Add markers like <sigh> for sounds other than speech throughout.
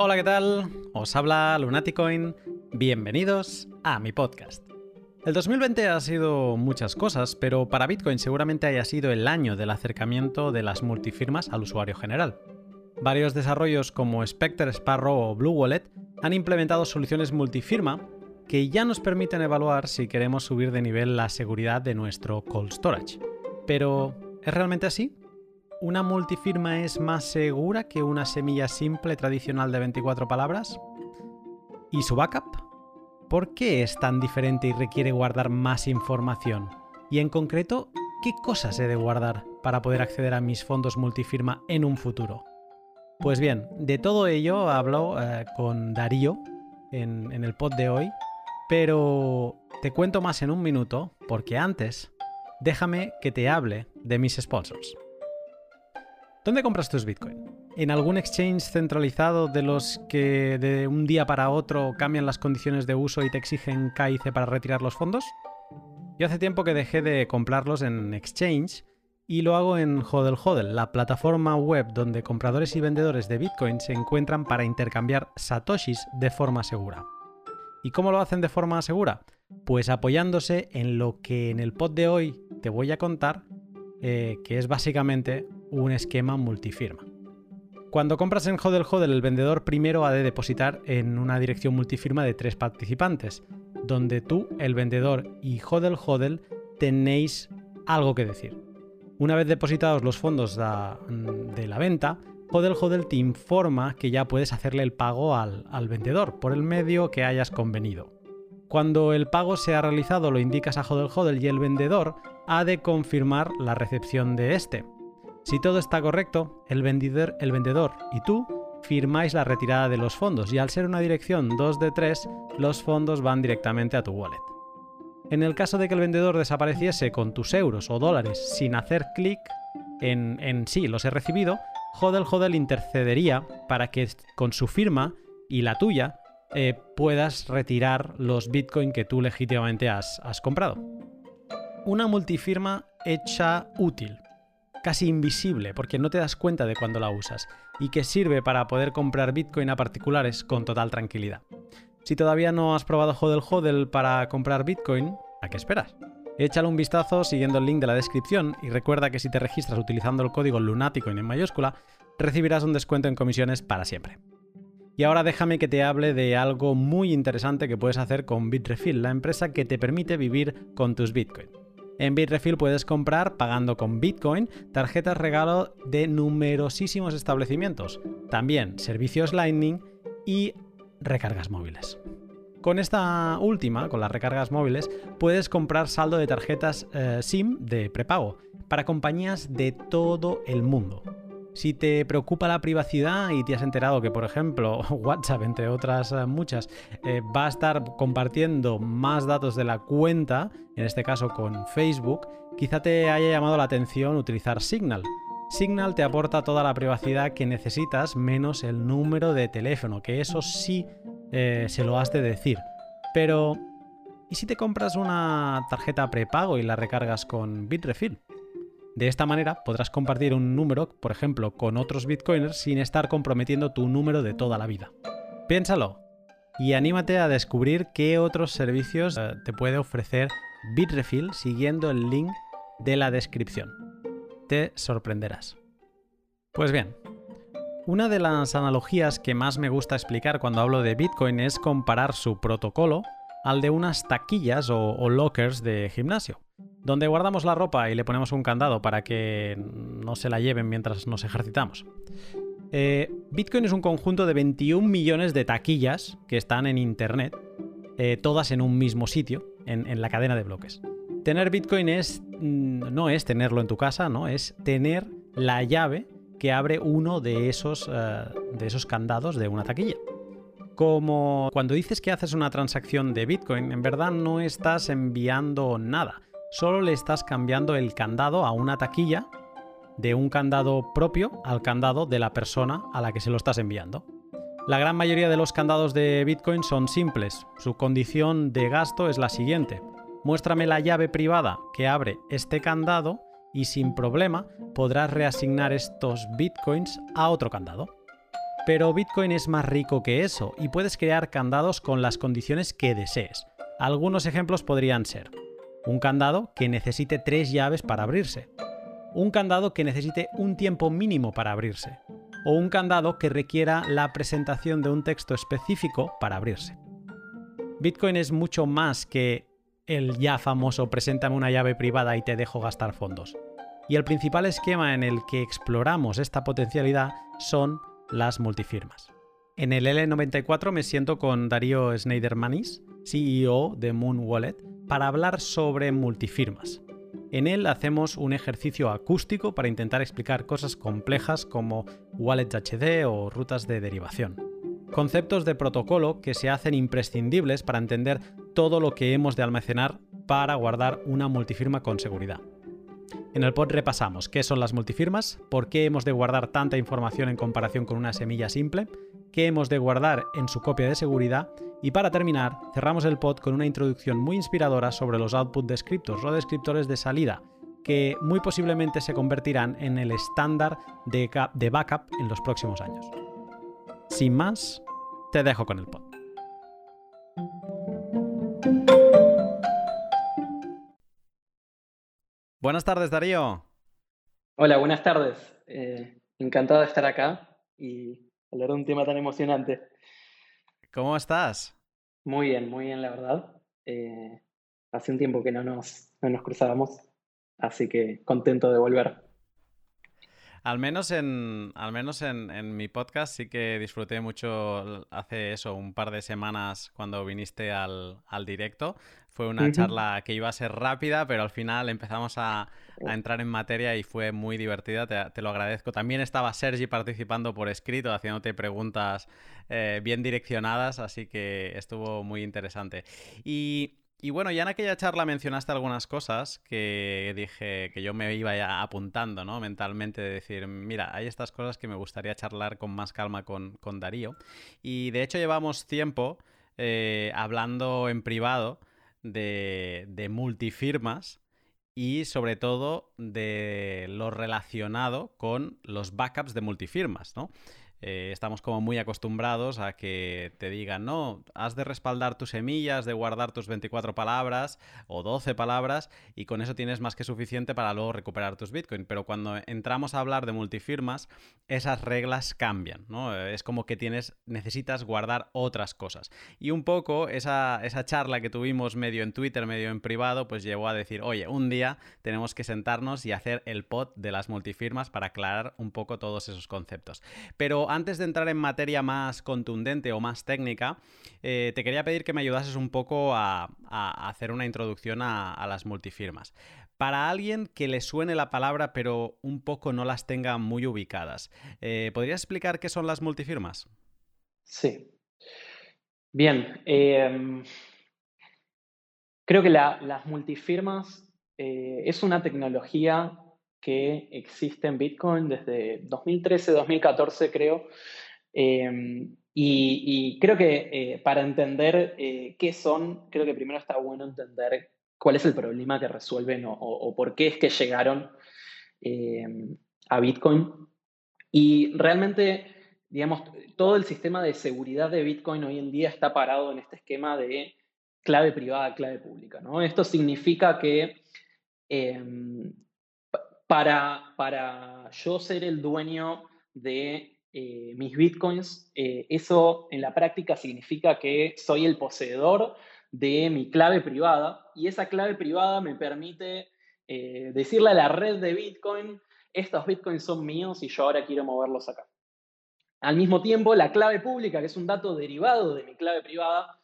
Hola, ¿qué tal? Os habla Lunaticoin. Bienvenidos a mi podcast. El 2020 ha sido muchas cosas, pero para Bitcoin seguramente haya sido el año del acercamiento de las multifirmas al usuario general. Varios desarrollos como Spectre, Sparrow o Blue Wallet han implementado soluciones multifirma que ya nos permiten evaluar si queremos subir de nivel la seguridad de nuestro cold storage. Pero, ¿es realmente así? ¿Una multifirma es más segura que una semilla simple tradicional de 24 palabras? ¿Y su backup? ¿Por qué es tan diferente y requiere guardar más información? Y en concreto, ¿qué cosas he de guardar para poder acceder a mis fondos multifirma en un futuro? Pues bien, de todo ello hablo eh, con Darío en, en el pod de hoy, pero te cuento más en un minuto porque antes déjame que te hable de mis sponsors. ¿Dónde compras tus Bitcoin? ¿En algún exchange centralizado de los que de un día para otro cambian las condiciones de uso y te exigen KIC para retirar los fondos? Yo hace tiempo que dejé de comprarlos en exchange y lo hago en Hodel Hodel, la plataforma web donde compradores y vendedores de Bitcoin se encuentran para intercambiar satoshis de forma segura. ¿Y cómo lo hacen de forma segura? Pues apoyándose en lo que en el pod de hoy te voy a contar, eh, que es básicamente un esquema multifirma. Cuando compras en Hodel Hodel, el vendedor primero ha de depositar en una dirección multifirma de tres participantes, donde tú, el vendedor y Hodel Hodel tenéis algo que decir. Una vez depositados los fondos de la venta, Hodel Hodel te informa que ya puedes hacerle el pago al, al vendedor por el medio que hayas convenido. Cuando el pago se ha realizado lo indicas a Hodel Hodel y el vendedor ha de confirmar la recepción de este. Si todo está correcto, el vendedor, el vendedor y tú firmáis la retirada de los fondos y al ser una dirección 2 de 3, los fondos van directamente a tu wallet. En el caso de que el vendedor desapareciese con tus euros o dólares sin hacer clic en, en sí los he recibido, Hodel Hodel intercedería para que con su firma y la tuya eh, puedas retirar los bitcoin que tú legítimamente has, has comprado. Una multifirma hecha útil, casi invisible porque no te das cuenta de cuando la usas y que sirve para poder comprar Bitcoin a particulares con total tranquilidad. Si todavía no has probado Hodel Hodel para comprar Bitcoin, ¿a qué esperas? Échale un vistazo siguiendo el link de la descripción y recuerda que si te registras utilizando el código Lunaticoin en mayúscula, recibirás un descuento en comisiones para siempre. Y ahora déjame que te hable de algo muy interesante que puedes hacer con Bitrefill, la empresa que te permite vivir con tus Bitcoin. En Bitrefill puedes comprar, pagando con Bitcoin, tarjetas regalo de numerosísimos establecimientos, también servicios Lightning y recargas móviles. Con esta última, con las recargas móviles, puedes comprar saldo de tarjetas eh, SIM de prepago para compañías de todo el mundo. Si te preocupa la privacidad y te has enterado que, por ejemplo, <laughs> WhatsApp, entre otras eh, muchas, eh, va a estar compartiendo más datos de la cuenta, en este caso con Facebook, quizá te haya llamado la atención utilizar Signal. Signal te aporta toda la privacidad que necesitas menos el número de teléfono, que eso sí eh, se lo has de decir. Pero, ¿y si te compras una tarjeta prepago y la recargas con Bitrefill? De esta manera podrás compartir un número, por ejemplo, con otros bitcoiners sin estar comprometiendo tu número de toda la vida. Piénsalo y anímate a descubrir qué otros servicios eh, te puede ofrecer Bitrefill siguiendo el link de la descripción. Te sorprenderás. Pues bien, una de las analogías que más me gusta explicar cuando hablo de Bitcoin es comparar su protocolo al de unas taquillas o, lockers de gimnasio donde guardamos la ropa y le ponemos un candado para que no se la lleven mientras nos ejercitamos. Eh, Bitcoin es un conjunto de 21 millones de taquillas que están en Internet, eh, todas en un mismo sitio, en, la cadena de bloques. Tener Bitcoin mm, no es tenerlo en tu casa, no, es tener la llave que abre uno de esos, eh, de esos candados de una taquilla. Como cuando dices que haces una transacción de Bitcoin, en verdad no estás enviando nada solo le estás cambiando el candado a una taquilla de un candado propio al candado de la persona a la que se lo estás enviando. La gran mayoría de los candados de Bitcoin son simples. Su condición de gasto es la siguiente. Muéstrame la llave privada que abre este candado y sin problema podrás reasignar estos Bitcoins a otro candado. Pero Bitcoin es más rico que eso y puedes crear candados con las condiciones que desees. Algunos ejemplos podrían ser un candado que necesite tres llaves para abrirse, un candado que necesite un tiempo mínimo para abrirse, o un candado que requiera la presentación de un texto específico para abrirse. Bitcoin es mucho más que el ya famoso preséntame una llave privada y te dejo gastar fondos. Y el principal esquema en el que exploramos esta potencialidad son las multifirmas. En el L94 me siento con Darío Schneidermanis, CEO de Moon Wallet, para hablar sobre multifirmas. En él hacemos un ejercicio acústico para intentar explicar cosas complejas como wallets HD o rutas de derivación. Conceptos de protocolo que se hacen imprescindibles para entender todo lo que hemos de almacenar para guardar una multifirma con seguridad. En el pod repasamos qué son las multifirmas, por qué hemos de guardar tanta información en comparación con una semilla simple, qué hemos de guardar en su copia de seguridad y para terminar cerramos el pod con una introducción muy inspiradora sobre los output descriptors o descriptores de salida, que muy posiblemente se convertirán en el estándar de, de backup en los próximos años. Sin más, te dejo con el pod. Buenas tardes, Darío. Hola, buenas tardes. Eh, encantado de estar acá y hablar de un tema tan emocionante. ¿Cómo estás? Muy bien, muy bien, la verdad. Eh, hace un tiempo que no nos, no nos cruzábamos, así que contento de volver. Al menos en, al menos en, mi podcast sí que disfruté mucho hace eso, un par de semanas cuando viniste al, directo. Fue una charla que iba a ser rápida, pero al final empezamos a, entrar en materia y fue muy divertida, te, lo agradezco. También estaba Sergi participando por escrito, haciéndote preguntas eh, bien direccionadas, así que estuvo muy interesante. Y y bueno, ya en aquella charla mencionaste algunas cosas que dije que yo me iba ya apuntando, ¿no? Mentalmente, de decir, mira, hay estas cosas que me gustaría charlar con más calma con, Darío. Y de hecho llevamos tiempo eh, hablando en privado de, de multifirmas y sobre todo de lo relacionado con los backups de multifirmas, ¿no? Eh, estamos como muy acostumbrados a que te digan, no, has de respaldar tus semillas, de guardar tus 24 palabras o 12 palabras y con eso tienes más que suficiente para luego recuperar tus Bitcoin. Pero cuando entramos a hablar de multifirmas, esas reglas cambian, ¿no? Es como que tienes, necesitas guardar otras cosas. Y un poco esa, esa charla que tuvimos medio en Twitter, medio en privado, pues llevó a decir, oye, un día tenemos que sentarnos y hacer el pod de las multifirmas para aclarar un poco todos esos conceptos. Pero antes de entrar en materia más contundente o más técnica, eh, te quería pedir que me ayudases un poco a, hacer una introducción a, las multifirmas. Para alguien que le suene la palabra pero un poco no las tenga muy ubicadas, eh, ¿podrías explicar qué son las multifirmas? Sí. Bien. Em, creo que las multifirmas eh, es una tecnología que existe en Bitcoin desde 2013, 2014 creo. Em, y, creo que eh, para entender eh, qué son, creo que primero está bueno entender cuál es el problema que resuelven o, por qué es que llegaron em, a Bitcoin. Y realmente, digamos, todo el sistema de seguridad de Bitcoin hoy en día está parado en este esquema de clave privada, clave pública. ¿no? Esto significa que em, para, para yo ser el dueño de eh, mis bitcoins, eh, eso en la práctica significa que soy el poseedor de mi clave privada y esa clave privada me permite eh, decirle a la red de Bitcoin, estos Bitcoins son míos y yo ahora quiero moverlos acá. Al mismo tiempo, la clave pública, que es un dato derivado de mi clave privada,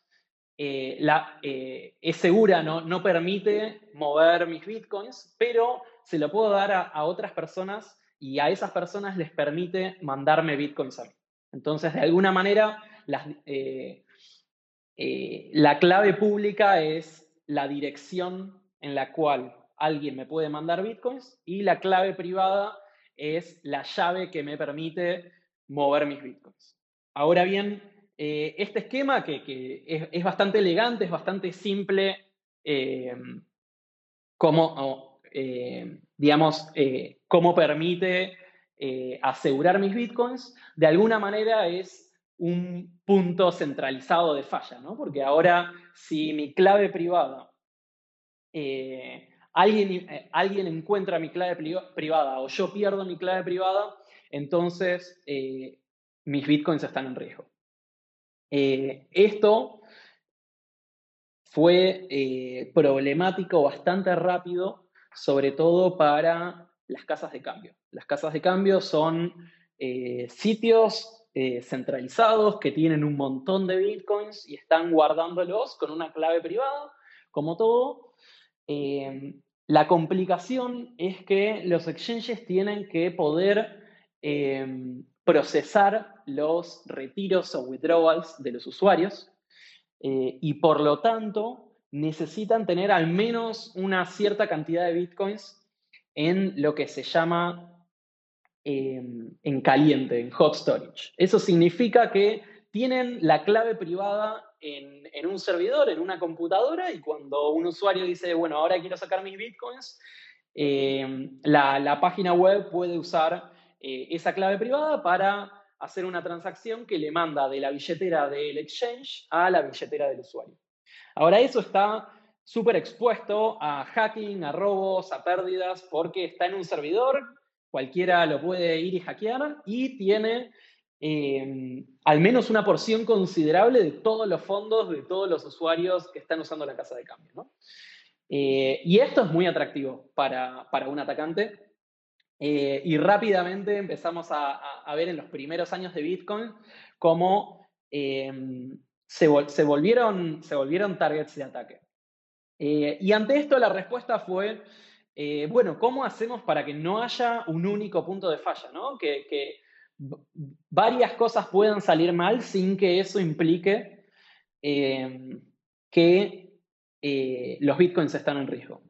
la, es segura, ¿no? no permite mover mis Bitcoins, pero se lo puedo dar a, otras personas y a esas personas les permite mandarme bitcoins a mí. Entonces, de alguna manera, eh, eh, la clave pública es la dirección en la cual alguien me puede mandar bitcoins y la clave privada es la llave que me permite mover mis bitcoins. Ahora bien, eh, este esquema que, es, bastante elegante, es bastante simple, como, eh, digamos, eh, cómo permite eh, asegurar mis bitcoins, de alguna manera es un punto centralizado de falla, ¿no? Porque ahora si mi clave privada, alguien, alguien encuentra mi clave privada o yo pierdo mi clave privada, entonces mis bitcoins están en riesgo. esto fue problemático bastante rápido, sobre todo para las casas de cambio. Las casas de cambio son eh, sitios eh, centralizados que tienen un montón de bitcoins y están guardándolos con una clave privada, como todo. Eh, la complicación es que los exchanges tienen que poder procesar los retiros o withdrawals de los usuarios y por lo tanto necesitan tener al menos una cierta cantidad de bitcoins en lo que se llama em, en caliente, en hot storage. Eso significa que tienen la clave privada en, un servidor, en una computadora, y cuando un usuario dice, bueno, ahora quiero sacar mis bitcoins, em, la, página web puede usar eh, esa clave privada para hacer una transacción que le manda de la billetera del exchange a la billetera del usuario. Ahora eso está súper expuesto a hacking, a robos, a pérdidas, porque está en un servidor, cualquiera lo puede ir y hackear y tiene em, al menos una porción considerable de todos los fondos de todos los usuarios que están usando la casa de cambio. Eh, y esto es muy atractivo para, un atacante. Eh, y rápidamente empezamos a, ver en los primeros años de Bitcoin cómo se, volvieron, se volvieron targets de ataque. Eh, y ante esto la respuesta fue, eh, bueno, ¿cómo hacemos para que no haya un único punto de falla? ¿no? Que, varias cosas puedan salir mal sin que eso implique em, que eh, los bitcoins están en riesgo.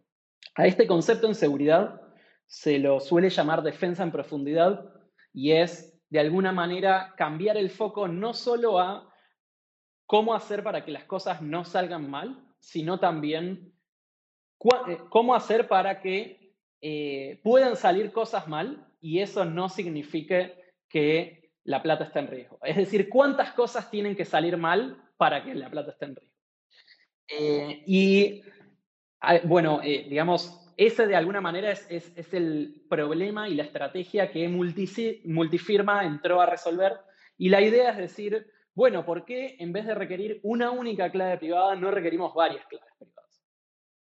A este concepto en seguridad se lo suele llamar defensa en profundidad y es de alguna manera cambiar el foco no solo a cómo hacer para que las cosas no salgan mal, sino también eh, cómo hacer para que eh, puedan salir cosas mal y eso no signifique que la plata está en riesgo. Es decir, cuántas cosas tienen que salir mal para que la plata esté en riesgo. Eh, y bueno, digamos, ese de alguna manera es, el problema y la estrategia que Multifirma entró a resolver. Y la idea es decir, bueno, ¿por qué en vez de requerir una única clave privada no requerimos varias claves privadas?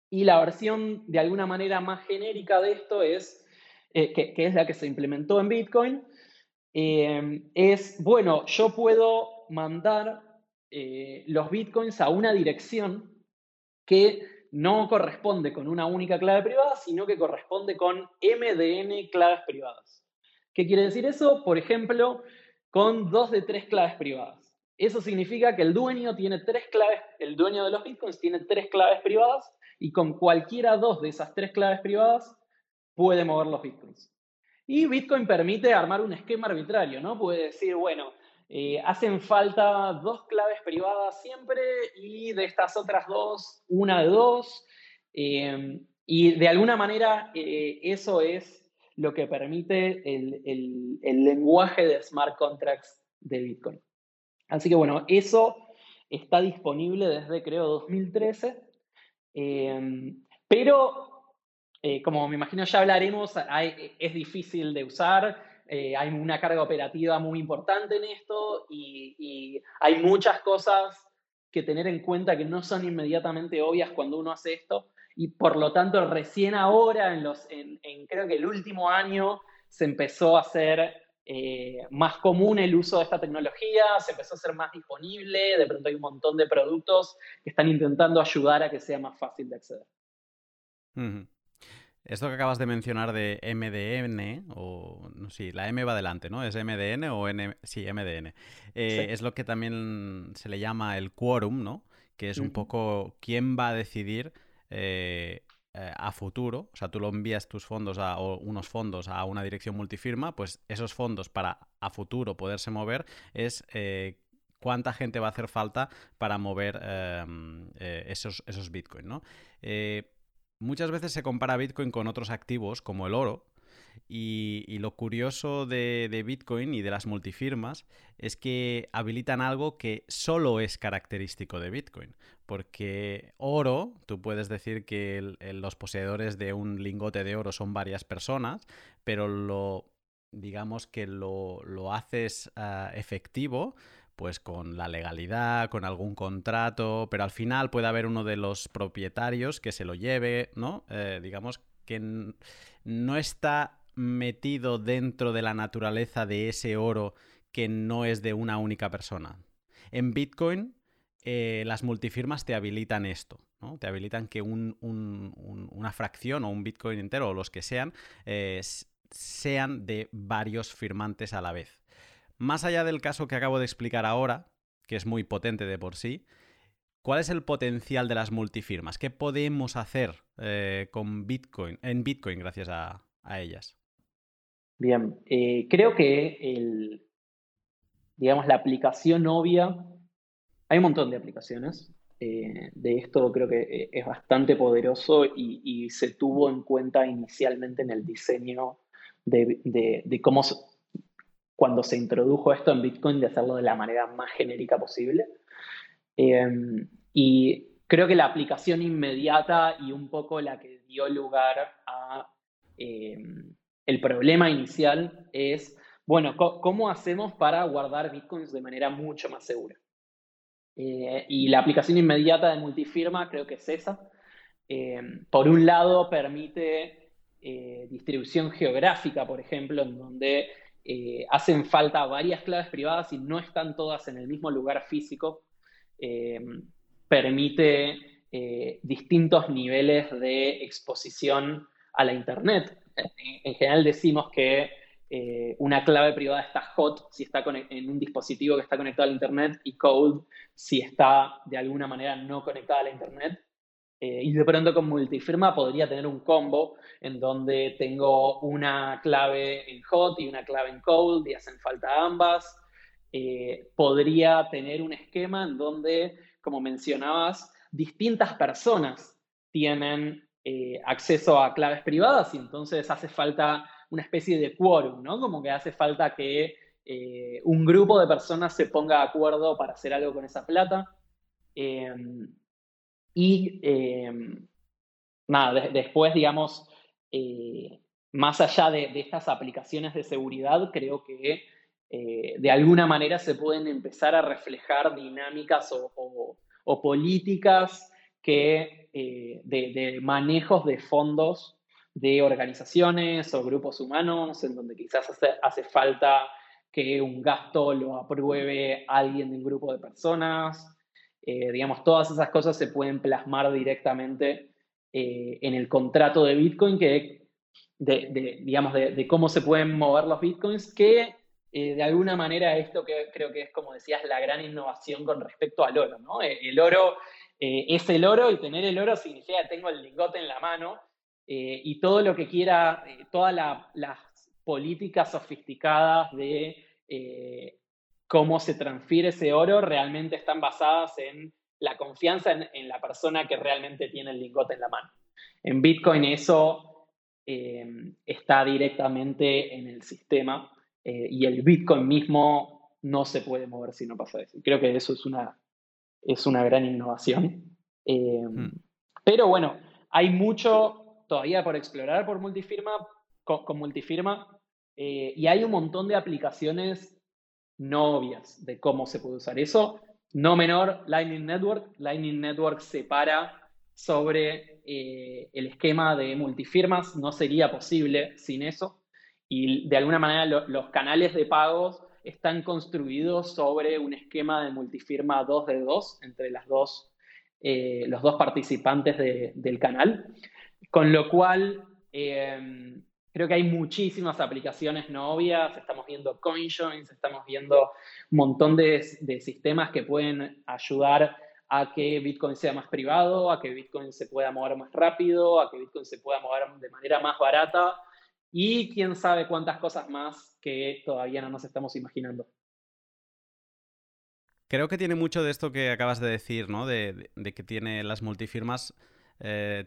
Y la versión de alguna manera más genérica de esto es, eh, que, es la que se implementó en Bitcoin, eh, es, bueno, yo puedo mandar eh, los Bitcoins a una dirección que no corresponde con una única clave privada, sino que corresponde con MDN claves privadas. ¿Qué quiere decir eso? Por ejemplo, con dos de tres claves privadas. Eso significa que el dueño tiene tres claves, el dueño de los bitcoins tiene tres claves privadas y con cualquiera dos de esas tres claves privadas puede mover los bitcoins. Y Bitcoin permite armar un esquema arbitrario, ¿no? Puede decir, bueno, eh, hacen falta dos claves privadas siempre y de estas otras dos, una de dos. Eh, y de alguna manera eh, eso es lo que permite el lenguaje de smart contracts de Bitcoin. Así que bueno, eso está disponible desde creo 2013, em, pero eh, como me imagino ya hablaremos, es difícil de usar, eh, hay una carga operativa muy importante en esto y, hay muchas cosas que tener en cuenta que no son inmediatamente obvias cuando uno hace esto. Y por lo tanto recién ahora, en, los, en creo que el último año, se empezó a hacer eh, más común el uso de esta tecnología, se empezó a ser más disponible, de pronto hay un montón de productos que están intentando ayudar a que sea más fácil de acceder. Esto que acabas de mencionar de MDN, o no sé, la M va adelante, ¿no? ¿Es MDN o N? Sí, MDN. Eh, es lo que también se le llama el quórum, ¿no? Que es un poco quién va a decidir eh, eh, a futuro, o sea, tú lo envías tus fondos a, o unos fondos a una dirección multifirma, pues esos fondos para a futuro poderse mover es eh, cuánta gente va a hacer falta para mover em, eh, esos, esos Bitcoin, ¿no? muchas veces se compara Bitcoin con otros activos como el oro Y, lo curioso de, Bitcoin y de las multifirmas es que habilitan algo que solo es característico de Bitcoin. Porque oro, tú puedes decir que los poseedores de un lingote de oro son varias personas, pero lo, digamos que lo, haces ah, efectivo pues con la legalidad, con algún contrato, pero al final puede haber uno de los propietarios que se lo lleve, ¿no? Eh, digamos que no está metido dentro de la naturaleza de ese oro que no es de una única persona. En Bitcoin, eh, las multifirmas te habilitan esto, ¿no? Te habilitan que una fracción o un Bitcoin entero o los que sean eh, sean de varios firmantes a la vez. Más allá del caso que acabo de explicar ahora, que es muy potente de por sí, ¿cuál es el potencial de las multifirmas? ¿Qué podemos hacer eh, con Bitcoin, en Bitcoin gracias a, ellas? Bien, eh, creo que el, digamos, la aplicación obvia, hay un montón de aplicaciones. Eh, de esto creo que es bastante poderoso y, se tuvo en cuenta inicialmente en el diseño de, de cómo cuando se introdujo esto en Bitcoin de hacerlo de la manera más genérica posible. Em, y creo que la aplicación inmediata y un poco la que dio lugar a em, el problema inicial es, bueno, ¿cómo hacemos para guardar Bitcoins de manera mucho más segura? Eh, y la aplicación inmediata de multifirma creo que es esa. Em, por un lado, permite eh, distribución geográfica, por ejemplo, en donde eh, hacen falta varias claves privadas y no están todas en el mismo lugar físico, eh, permite eh, distintos niveles de exposición a la Internet. En, general decimos que una clave privada está hot si está en un dispositivo que está conectado a Internet y cold si está de alguna manera no conectada a la Internet. Eh, y de pronto con multifirma podría tener un combo en donde tengo una clave en hot y una clave en cold y hacen falta ambas. Eh, podría tener un esquema en donde, como mencionabas, distintas personas tienen eh, acceso a claves privadas y entonces hace falta una especie de quórum, ¿no? Como que hace falta que un grupo de personas se ponga de acuerdo para hacer algo con esa plata. Y em, nada, después, digamos, eh, más allá de, estas aplicaciones de seguridad, creo que eh, de alguna manera se pueden empezar a reflejar dinámicas o, políticas que, eh, de, manejos de fondos de organizaciones o grupos humanos, en donde quizás hace, falta que un gasto lo apruebe alguien de un grupo de personas, eh, digamos, todas esas cosas se pueden plasmar directamente eh, en el contrato de Bitcoin, que, de, digamos, de, cómo se pueden mover los Bitcoins, que de alguna manera esto que creo que es, como decías, la gran innovación con respecto al oro, ¿no? El oro es el oro y tener el oro significa tengo el lingote en la mano y todo lo que quiera, todas las políticas sofisticadas de cómo se transfiere ese oro realmente están basadas en la confianza en, la persona que realmente tiene el lingote en la mano. En Bitcoin eso eh, está directamente en el sistema eh, y el Bitcoin mismo no se puede mover si no pasa eso. Creo que eso es una, es una gran innovación. Eh, hmm. Pero bueno, hay mucho todavía por explorar por multifirma, con multifirma y hay un montón de aplicaciones no obvias de cómo se puede usar eso. No menor, Lightning Network. Lightning Network se para sobre eh, el esquema de multifirmas. No sería posible sin eso. Y de alguna manera los canales de pagos están construidos sobre un esquema de multifirma 2 de 2 entre las dos, eh, los dos participantes del canal. Con lo cual, eh, Creo que hay muchísimas aplicaciones no obvias, estamos viendo CoinJoins, estamos viendo un montón de, sistemas que pueden ayudar a que Bitcoin sea más privado, a que Bitcoin se pueda mover más rápido, a que Bitcoin se pueda mover de manera más barata y quién sabe cuántas cosas más que todavía no nos estamos imaginando. Creo que tiene mucho de esto que acabas de decir, ¿no? De, que tiene las multifirmas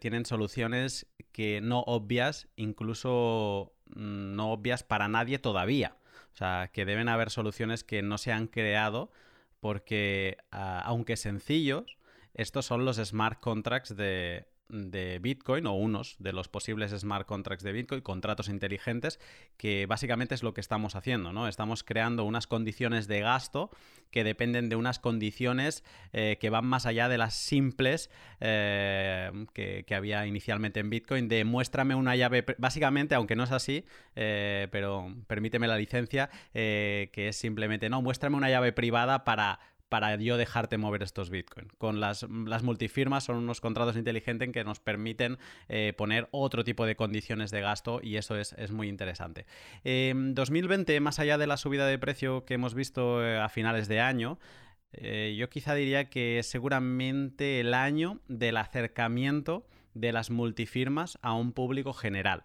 tienen soluciones que no obvias, incluso mm, no obvias para nadie todavía. O sea, que deben haber soluciones que no se han creado porque, ah, aunque sencillos, estos son los smart contracts de, de Bitcoin o unos de los posibles smart contracts de Bitcoin, contratos inteligentes, que básicamente es lo que estamos haciendo, ¿no? Estamos creando unas condiciones de gasto que dependen de unas condiciones eh, que van más allá de las simples eh, que, había inicialmente en Bitcoin, de muéstrame una llave, básicamente, aunque no es así, eh, pero permíteme la licencia, que es simplemente, no, muéstrame una llave privada para para yo dejarte mover estos Bitcoin. Con las, multifirmas son unos contratos inteligentes que nos permiten eh, poner otro tipo de condiciones de gasto y eso es, muy interesante. 2020, em, más allá de la subida de precio que hemos visto eh, a finales de año, eh, yo quizá diría que es seguramente el año del acercamiento de las multifirmas a un público general.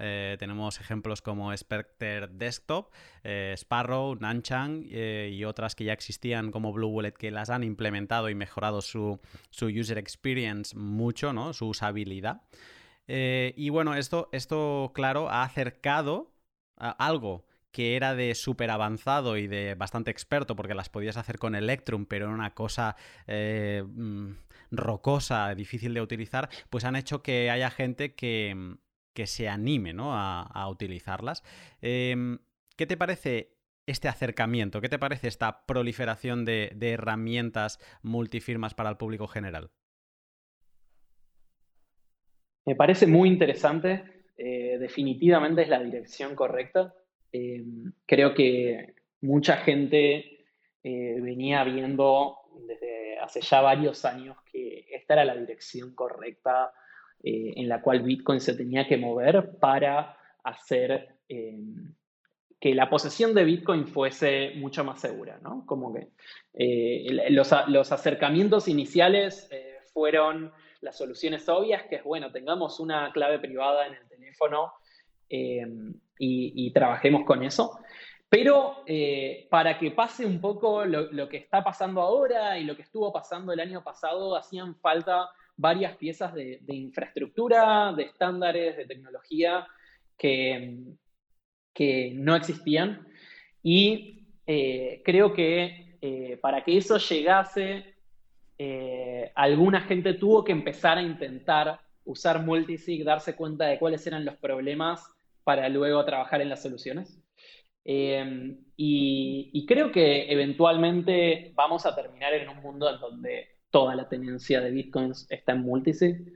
Eh, tenemos ejemplos como Spectre Desktop, eh, Sparrow, Nanchang eh, y otras que ya existían como Blue Wallet que las han implementado y mejorado su, user experience mucho, su usabilidad. y bueno, esto, esto, claro, ha acercado algo que era de súper avanzado y de bastante experto, porque las podías hacer con Electrum, pero era una cosa mm, rocosa, difícil de utilizar, pues han hecho que haya gente que, que se anime a, utilizarlas. Em, ¿Qué te parece este acercamiento? ¿Qué te parece esta proliferación de, herramientas multifirmas para el público general? Me parece muy interesante. Eh, definitivamente es la dirección correcta. Em, creo que mucha gente eh, venía viendo desde hace ya varios años que esta era la dirección correcta eh, en la cual Bitcoin se tenía que mover para hacer eh, que la posesión de Bitcoin fuese mucho más segura, ¿no? Como que eh, los, acercamientos iniciales fueron las soluciones obvias, que es, bueno, tengamos una clave privada en el teléfono y, trabajemos con eso. Pero para que pase un poco lo, lo, que está pasando ahora y lo que estuvo pasando el año pasado, hacían falta varias piezas de, infraestructura, de estándares, de tecnología que, que no existían. Y eh, creo que eh, para que eso llegase, eh, alguna gente tuvo que empezar a intentar usar multisig, darse cuenta de cuáles eran los problemas para luego trabajar en las soluciones. y, y, creo que eventualmente vamos a terminar en un mundo en donde toda la tenencia de bitcoins está en multisig.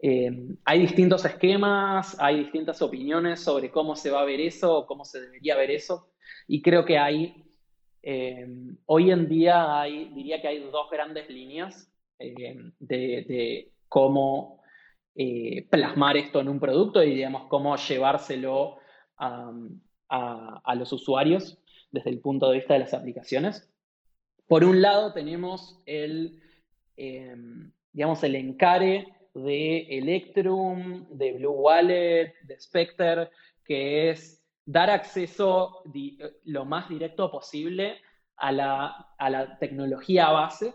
Eh, hay distintos esquemas, hay distintas opiniones sobre cómo se va a ver eso o cómo se debería ver eso. Y creo que hay, eh, hoy en día diría que hay dos grandes líneas eh, de, cómo plasmar esto en un producto y digamos cómo llevárselo a, a los usuarios desde el punto de vista de las aplicaciones. Por un lado tenemos el Em, digamos, el encare de Electrum, de Blue Wallet, de Spectre, que es dar acceso lo más directo posible a la, tecnología base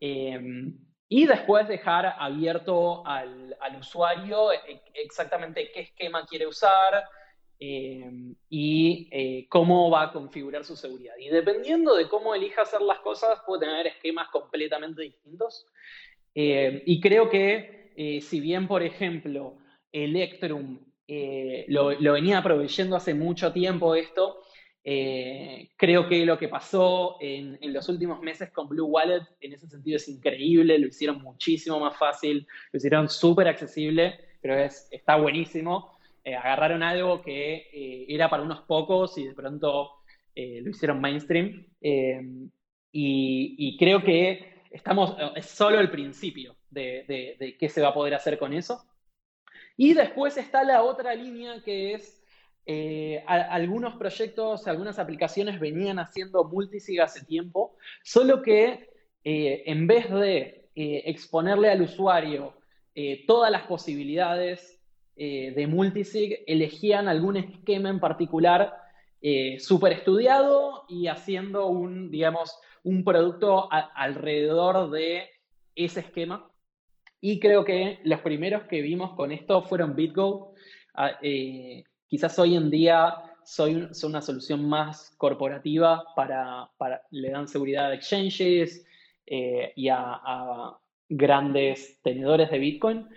em, y después dejar abierto al, al, usuario e, exactamente qué esquema quiere usar, Em, y eh, cómo va a configurar su seguridad. Y dependiendo de cómo elija hacer las cosas, puede tener esquemas completamente distintos. Em, y creo que eh, si bien, por ejemplo, Electrum eh, lo, venía proveyendo hace mucho tiempo esto, creo que lo que pasó en, en, los últimos meses con Blue Wallet en ese sentido es increíble, lo hicieron muchísimo más fácil, lo hicieron súper accesible, pero es, está buenísimo. Eh, agarraron algo que eh, era para unos pocos y de pronto eh, lo hicieron mainstream. Y, creo que estamos, es solo el principio de, de, qué se va a poder hacer con eso. Y después está la otra línea que es algunos proyectos, algunas aplicaciones venían haciendo multisig hace tiempo, solo que en vez de exponerle al usuario todas las posibilidades eh, de multisig elegían algún esquema en particular eh, súper estudiado y haciendo un, digamos, un producto alrededor de ese esquema. Y creo que los primeros que vimos con esto fueron BitGo. Ah, eh, quizás hoy en día soy, son una solución más corporativa para, para le dan seguridad a exchanges eh, y a, grandes tenedores de Bitcoin,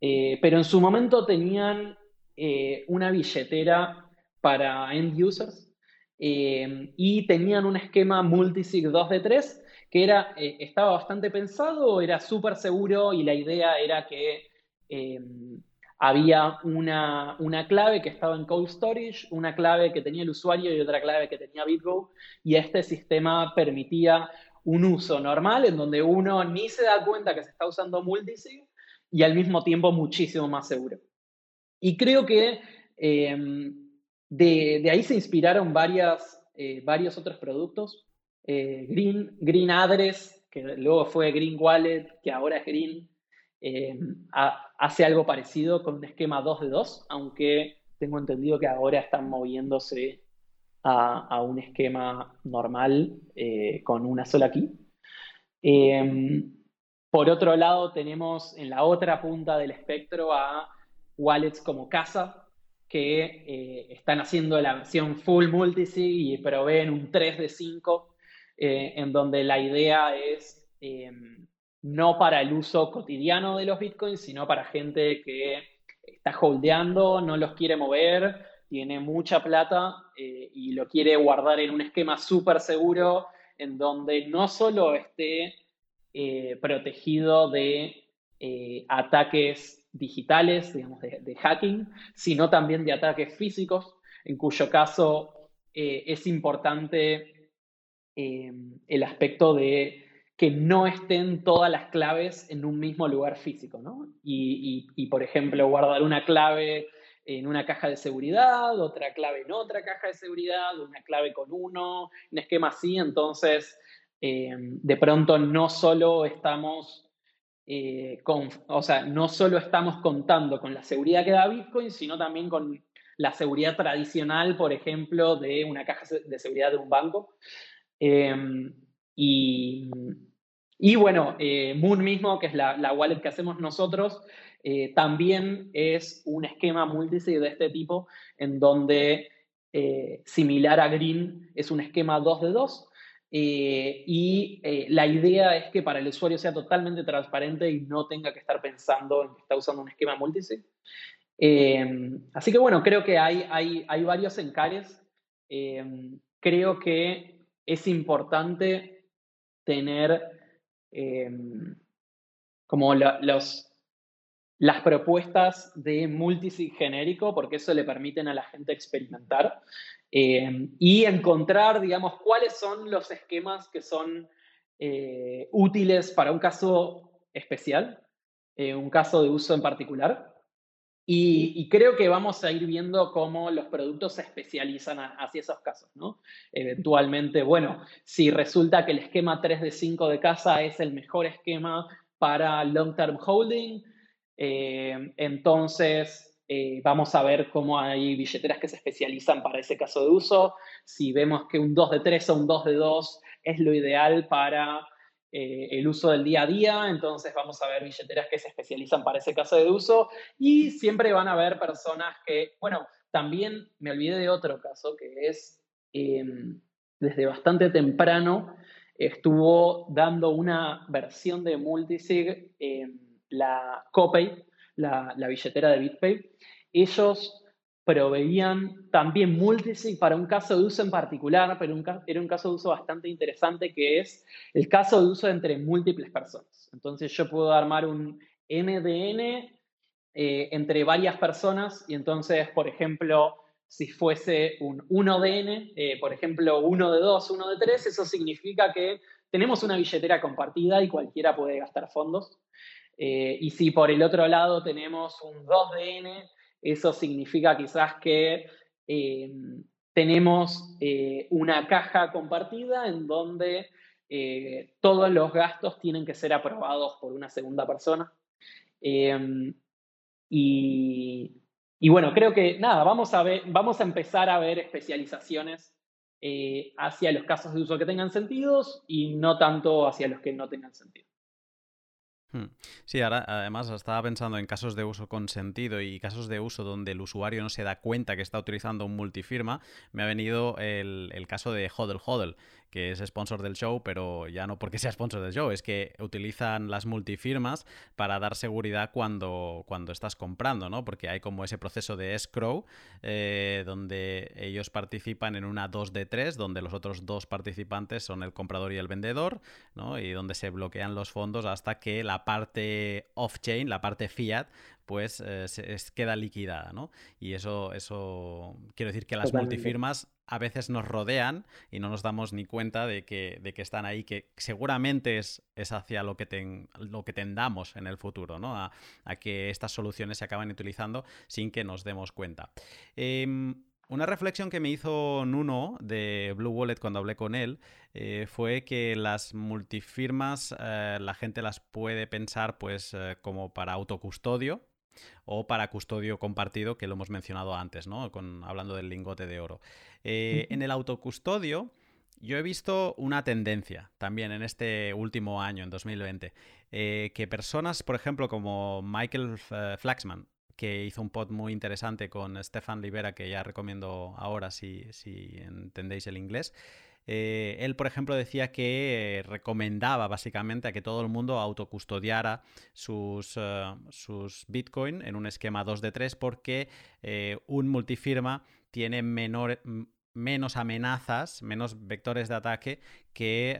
eh, pero en su momento tenían una billetera para end users y tenían un esquema multisig 2 de 3 que era, eh, estaba bastante pensado, era súper seguro y la idea era que em, había una, clave que estaba en cold storage, una clave que tenía el usuario y otra clave que tenía BitGo, y este sistema permitía un uso normal en donde uno ni se da cuenta que se está usando multisig y al mismo tiempo muchísimo más seguro. Y creo que em, de, ahí se inspiraron varias, eh, varios otros productos. Eh, Green, Green Address, que luego fue Green Wallet, que ahora es Green, eh, hace algo parecido con un esquema 2 de 2, aunque tengo entendido que ahora están moviéndose a, un esquema normal eh, con una sola key. Por otro lado, tenemos en la otra punta del espectro a wallets como Casa, que están haciendo la versión full multisig y proveen un 3 de 5 eh, en donde la idea es em, no para el uso cotidiano de los bitcoins, sino para gente que está holdeando, no los quiere mover, tiene mucha plata eh, y lo quiere guardar en un esquema súper seguro, en donde no solo esté eh, protegido de ataques digitales, digamos, de, hacking, sino también de ataques físicos, en cuyo caso es importante el aspecto de que no estén todas las claves en un mismo lugar físico, ¿no? Y, por ejemplo, guardar una clave en una caja de seguridad, otra clave en otra caja de seguridad, una clave con uno, un esquema así, entonces em, de pronto no solo estamos eh, con, o sea, no solo estamos contando con la seguridad que da Bitcoin, sino también con la seguridad tradicional, por ejemplo, de una caja de seguridad de un banco. Em, y, y, bueno, eh, Moon mismo, que es la, wallet que hacemos nosotros, eh, también es un esquema multisig de este tipo, en donde, similar a Green, es un esquema 2 de 2. Y la idea es que para el usuario sea totalmente transparente y no tenga que estar pensando en que está usando un esquema multisig. Em, así que bueno, creo que hay, hay, hay varios encares. Em, creo que es importante tener em, como los, las propuestas de multisig genérico, porque eso le permiten a la gente experimentar em, y encontrar, digamos, cuáles son los esquemas que son eh, útiles para un caso especial, eh, un caso de uso en particular. Y, creo que vamos a ir viendo cómo los productos se especializan hacia esos casos, ¿no? Eventualmente, bueno, si resulta que el esquema 3 de 5 de casa es el mejor esquema para long term holding, eh, entonces eh, vamos a ver cómo hay billeteras que se especializan para ese caso de uso. Si vemos que un 2 de 3 o un 2 de 2 es lo ideal para eh, el uso del día a día, entonces vamos a ver billeteras que se especializan para ese caso de uso y siempre van a haber personas que, bueno, también me olvidé de otro caso que es desde bastante temprano estuvo dando una versión de multisig, la Copay, la, la billetera de BitPay. Ellos proveían también multisig para un caso de uso en particular, pero era un caso de uso bastante interesante que es el caso de uso entre múltiples personas. Entonces yo puedo armar un NDN eh, entre varias personas y entonces, por ejemplo, si fuese un 1DN, eh, por ejemplo, uno de 2, uno de 3, eso significa que tenemos una billetera compartida y cualquiera puede gastar fondos. Eh, y si por el otro lado tenemos un 2DN, eso significa quizás que eh, tenemos eh, una caja compartida en donde eh, todos los gastos tienen que ser aprobados por una segunda persona. Em, y, bueno, creo que nada, vamos a, ver, vamos a empezar a ver especializaciones hacia los casos de uso que tengan sentido y no tanto hacia los que no tengan sentido. Hmm. Sí, ahora además estaba pensando en casos de uso consentido y casos de uso donde el usuario no se da cuenta que está utilizando un multifirma. Me ha venido el, el caso de Hodel Hodel, que es sponsor del show, pero ya no porque sea sponsor del show, es que utilizan las multifirmas para dar seguridad cuando, cuando estás comprando, ¿no? Porque hay como ese proceso de escrow eh, donde ellos participan en una 2 de 3, donde los otros dos participantes son el comprador y el vendedor, ¿no? Y donde se bloquean los fondos hasta que la parte off-chain, la parte fiat, pues eh, se, queda liquidada, ¿no? Y eso, eso quiero decir que las multifirmas a veces nos rodean y no nos damos ni cuenta de que, están ahí, que seguramente es, hacia lo que, lo que tendamos en el futuro, ¿no? A, que estas soluciones se acaben utilizando sin que nos demos cuenta. Em, una reflexión que me hizo Nuno de Blue Wallet cuando hablé con él eh, fue que las multifirmas eh, la gente las puede pensar pues eh, como para autocustodio, o para custodio compartido, que lo hemos mencionado antes, ¿no? Con, hablando del lingote de oro. Eh, en el autocustodio, yo he visto una tendencia también en este último año, en 2020, eh, que personas, por ejemplo, como Michael eh, Flaxman, que hizo un pod muy interesante con Stefan Libera, que ya recomiendo ahora si, si entendéis el inglés, eh, él, por ejemplo, decía que recomendaba básicamente a que todo el mundo autocustodiara sus, uh, sus Bitcoin en un esquema 2 de 3 porque eh, un multifirma tiene menos amenazas, menos vectores de ataque que,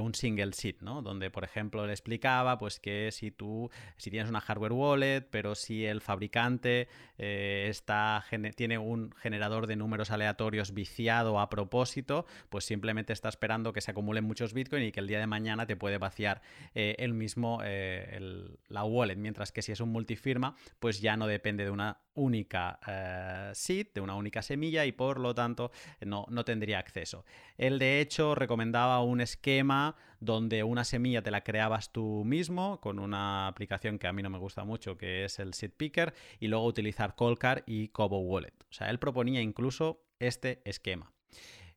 un single seed, ¿no? Donde, por ejemplo, le explicaba pues que si tú, si tienes una hardware wallet, pero si el fabricante eh, está, tiene un generador de números aleatorios viciado a propósito, pues simplemente está esperando que se acumulen muchos Bitcoin y que el día de mañana te puede vaciar eh, el mismo, eh, la wallet. Mientras que si es un multifirma, pues ya no depende de una única seed, de una única semilla y por lo tanto no, no tendría acceso. Él de hecho recomendaba un esquema donde una semilla te la creabas tú mismo con una aplicación que a mí no me gusta mucho, que es el Seed Picker, y luego utilizar Colcar y Cobo Wallet. O sea, él proponía incluso este esquema.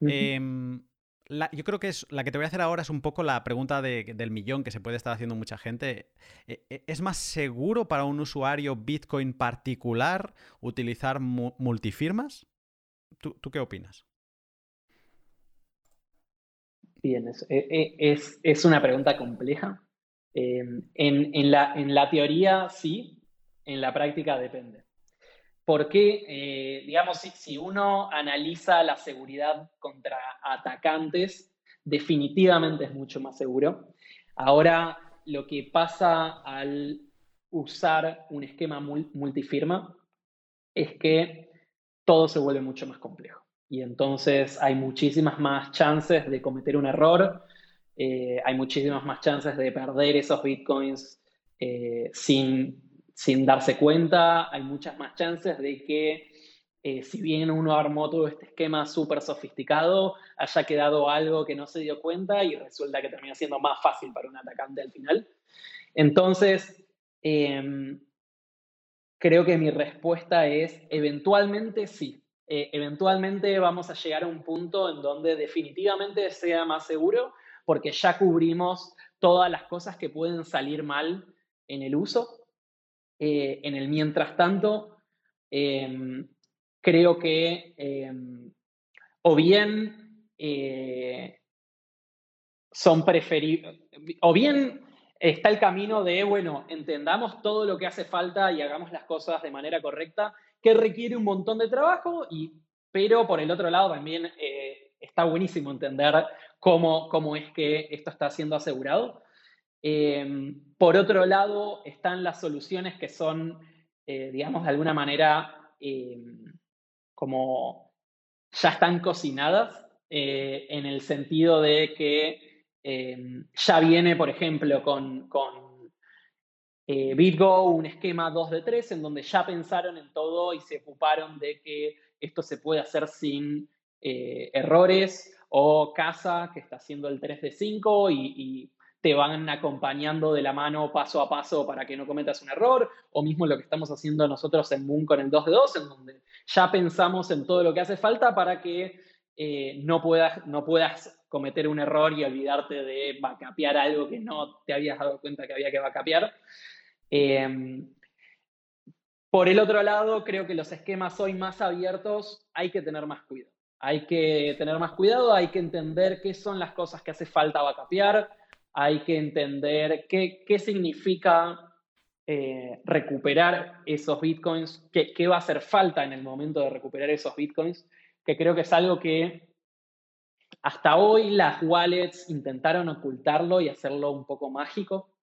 Em, yo creo que es, la que te voy a hacer ahora es un poco la pregunta del millón que se puede estar haciendo mucha gente. E, e, ¿Es más seguro para un usuario Bitcoin particular utilizar multifirmas? ¿Tú qué opinas? Bien, e, e, es, una pregunta compleja. Em, en, la, teoría sí, en la práctica depende. Porque, eh, digamos, si, uno analiza la seguridad contra atacantes, definitivamente es mucho más seguro. Ahora, lo que pasa al usar un esquema multifirma es que todo se vuelve mucho más complejo y entonces hay muchísimas más chances de cometer un error, eh, hay muchísimas más chances de perder esos bitcoins eh, sin, sin, darse cuenta, hay muchas más chances de que eh, si bien uno armó todo este esquema súper sofisticado, haya quedado algo que no se dio cuenta y resulta que termina siendo más fácil para un atacante al final. Entonces, em, creo que mi respuesta es, eventualmente sí, eh, eventualmente vamos a llegar a un punto en donde definitivamente sea más seguro porque ya cubrimos todas las cosas que pueden salir mal en el uso. Eh, en el mientras tanto, em, creo que em, o bien eh, son preferibles, o bien está el camino de, bueno, entendamos todo lo que hace falta y hagamos las cosas de manera correcta que requiere un montón de trabajo, y, pero por el otro lado también eh, está buenísimo entender cómo, cómo es que esto está siendo asegurado. Em, por otro lado, están las soluciones que son, eh, digamos, de alguna manera em, como ya están cocinadas, eh, en el sentido de que em, ya viene, por ejemplo, con, con eh, BitGo, un esquema 2 de 3, en donde ya pensaron en todo y se ocuparon de que esto se puede hacer sin eh, errores, o Casa, que está haciendo el 3 de 5 y, te van acompañando de la mano paso a paso para que no cometas un error, o mismo lo que estamos haciendo nosotros en Moon con el 2 de 2, en donde ya pensamos en todo lo que hace falta para que no, puedas, no puedas cometer un error y olvidarte de backupear algo que no te habías dado cuenta que había que backupear. Em, por el otro lado, creo que los esquemas hoy más abiertos hay que tener más cuidado. Hay que tener más cuidado, hay que entender qué son las cosas que hace falta backupear, hay que entender qué, qué significa eh, recuperar esos bitcoins, qué, qué va a hacer falta en el momento de recuperar esos bitcoins, que creo que es algo que hasta hoy las wallets intentaron ocultarlo y hacerlo un poco mágico.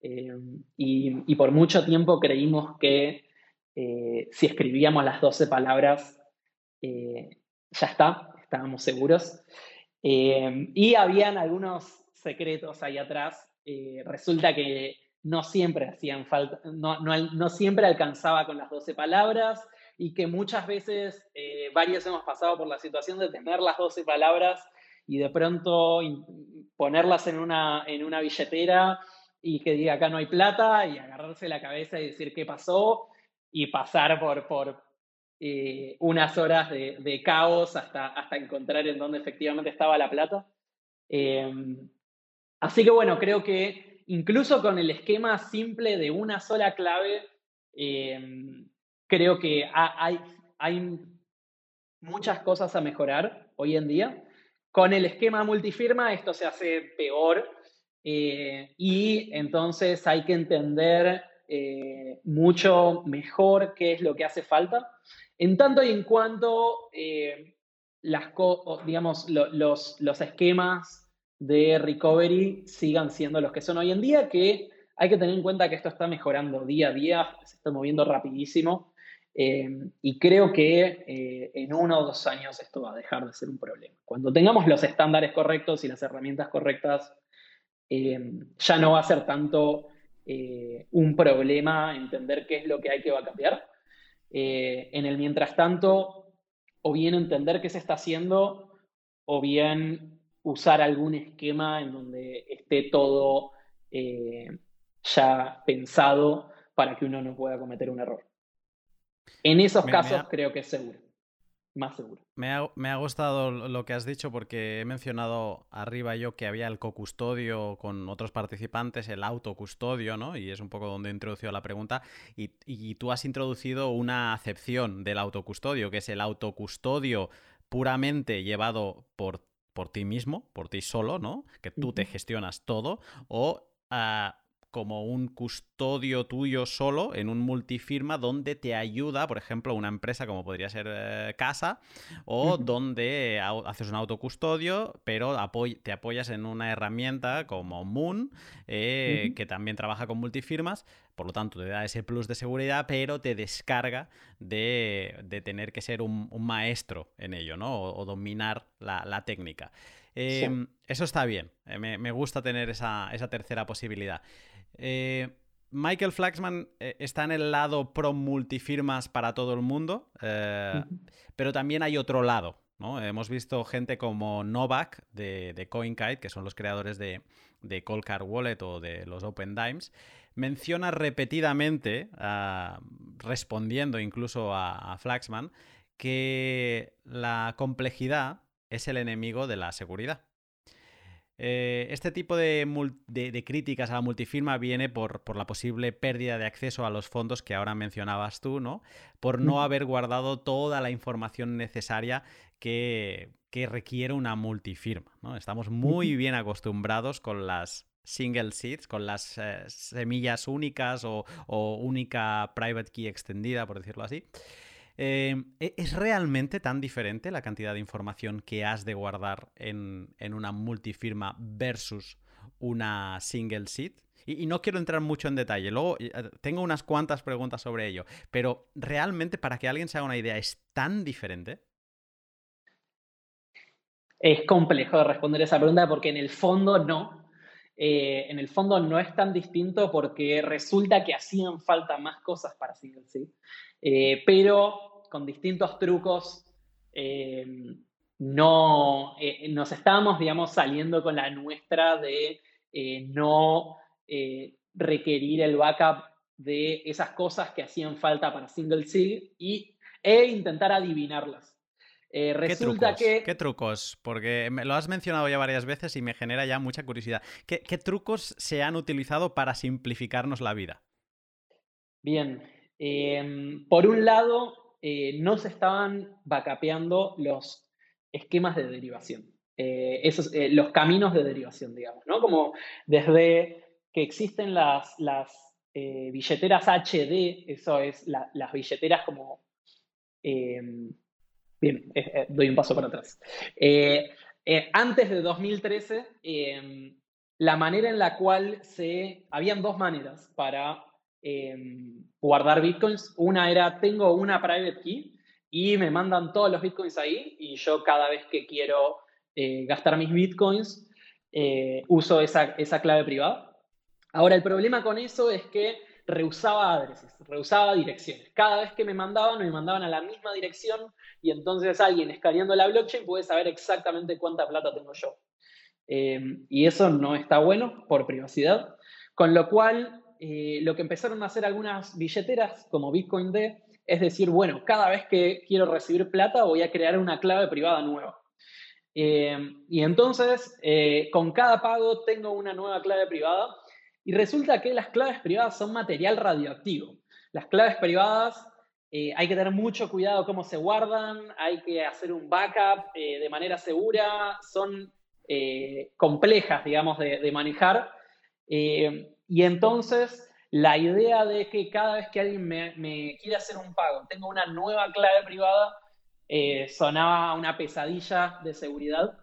Eh, y, por mucho tiempo creímos que eh, si escribíamos las 12 palabras, eh, ya está, estábamos seguros. y habían algunos secretos ahí atrás. resulta que no siempre hacían falta, no, no, no, siempre alcanzaba con las 12 palabras y que muchas veces varios hemos pasado por la situación de tener las 12 palabras y de pronto ponerlas en una, en una billetera y que diga acá no hay plata y agarrarse la cabeza y decir qué pasó y pasar por, por eh, unas horas de, caos hasta, hasta encontrar en dónde efectivamente estaba la plata. Em, así que bueno, creo que incluso con el esquema simple de una sola clave, em, creo que hay, hay muchas cosas a mejorar hoy en día. Con el esquema multifirma esto se hace peor eh, y entonces hay que entender eh, mucho mejor qué es lo que hace falta. En tanto y en cuanto eh, las, digamos, los, los esquemas de recovery sigan siendo los que son hoy en día, que hay que tener en cuenta que esto está mejorando día a día, se está moviendo rapidísimo. Em, y creo que eh, en uno o dos años esto va a dejar de ser un problema. Cuando tengamos los estándares correctos y las herramientas correctas, em, ya no va a ser tanto eh, un problema entender qué es lo que hay que va a cambiar. Eh, en el mientras tanto, o bien entender qué se está haciendo, o bien usar algún esquema en donde esté todo ya pensado para que uno no pueda cometer un error. En esos casos creo que es seguro. Más seguro. Me ha, gustado lo que has dicho porque he mencionado arriba yo que había el cocustodio con otros participantes, el autocustodio, ¿no? Y es un poco donde he introducido la pregunta. Y, tú has introducido una acepción del autocustodio, que es el autocustodio puramente llevado por, por ti mismo, por ti solo, ¿no? Que tú te gestionas todo. O ah, como un custodio tuyo solo en un multifirma donde te ayuda, por ejemplo, una empresa como podría ser eh, Casa, o donde haces un autocustodio, pero te apoyas en una herramienta como Moon, eh, que también trabaja con multifirmas, por lo tanto te da ese plus de seguridad, pero te descarga de, tener que ser un, maestro en ello, ¿no? O, dominar la, técnica. Em, eso está bien, eh, me, gusta tener esa tercera posibilidad. Eh, Michael Flaxman eh, está en el lado pro multifirmas para todo el mundo, eh, pero también hay otro lado. ¿no? Hemos visto gente como Novak de, de CoinKite, que son los creadores de, de Coldcard Wallet o de los Open Dimes, menciona repetidamente, ah, respondiendo incluso a, a Flaxman, que la complejidad es el enemigo de la seguridad. Eh, este tipo de, críticas a la multifirma viene por, la posible pérdida de acceso a los fondos que ahora mencionabas tú, ¿no? Por no haber guardado toda la información necesaria que, requiere una multifirma, ¿no? Estamos muy bien acostumbrados con las single seeds, con las eh, semillas únicas o, o única private key extendida, por decirlo así. Em, ¿e-, ¿Es realmente tan diferente la cantidad de información que has de guardar en, una multifirma versus una single seed? Y, no quiero entrar mucho en detalle, luego eh, tengo unas cuantas preguntas sobre ello, pero realmente para que alguien se haga una idea, ¿es tan diferente? Es complejo de responder esa pregunta porque en el fondo no. Eh, en el fondo no es tan distinto porque resulta que hacían falta más cosas para single. Eh, pero con distintos trucos eh, no, nos estábamos, digamos, saliendo con la nuestra de no requerir el backup de esas cosas que hacían falta para single sig y, e intentar adivinarlas. Eh, resulta ¿Qué trucos? que... ¿Qué trucos? Porque lo has mencionado ya varias veces y me genera ya mucha curiosidad. ¿Qué, trucos se han utilizado para simplificarnos la vida? Bien, em, por un lado, eh, no se estaban backupeando los esquemas de derivación, eh, esos, los caminos de derivación, digamos, ¿no? Como desde que existen las, las billeteras HD, eso es las billeteras como em, Bien, eh, eh, doy un paso para atrás. Eh, antes de 2013, em, la manera en la cual se... Habían dos maneras para em, guardar bitcoins. Una era, tengo una private key y me mandan todos los bitcoins ahí y yo cada vez que quiero gastar mis bitcoins uso esa, esa clave privada. Ahora, el problema con eso es que reusaba adreses, reusaba direcciones. Cada vez que me mandaban, me mandaban a la misma dirección y entonces alguien escaneando la blockchain puede saber exactamente cuánta plata tengo yo. Eh, y eso no está bueno por privacidad. Con lo cual, eh, lo que empezaron a hacer algunas billeteras como Bitcoin D es decir, bueno, cada vez que quiero recibir plata voy a crear una clave privada nueva. Eh, y entonces, con cada pago tengo una nueva clave privada y resulta que las claves privadas son material radioactivo. Las claves privadas eh, hay que tener mucho cuidado cómo se guardan, hay que hacer un backup eh, de manera segura, son eh, complejas, digamos, de, manejar. y entonces, la idea de que cada vez que alguien me, me hacer un pago, tengo una nueva clave privada, sonaba una pesadilla de seguridad.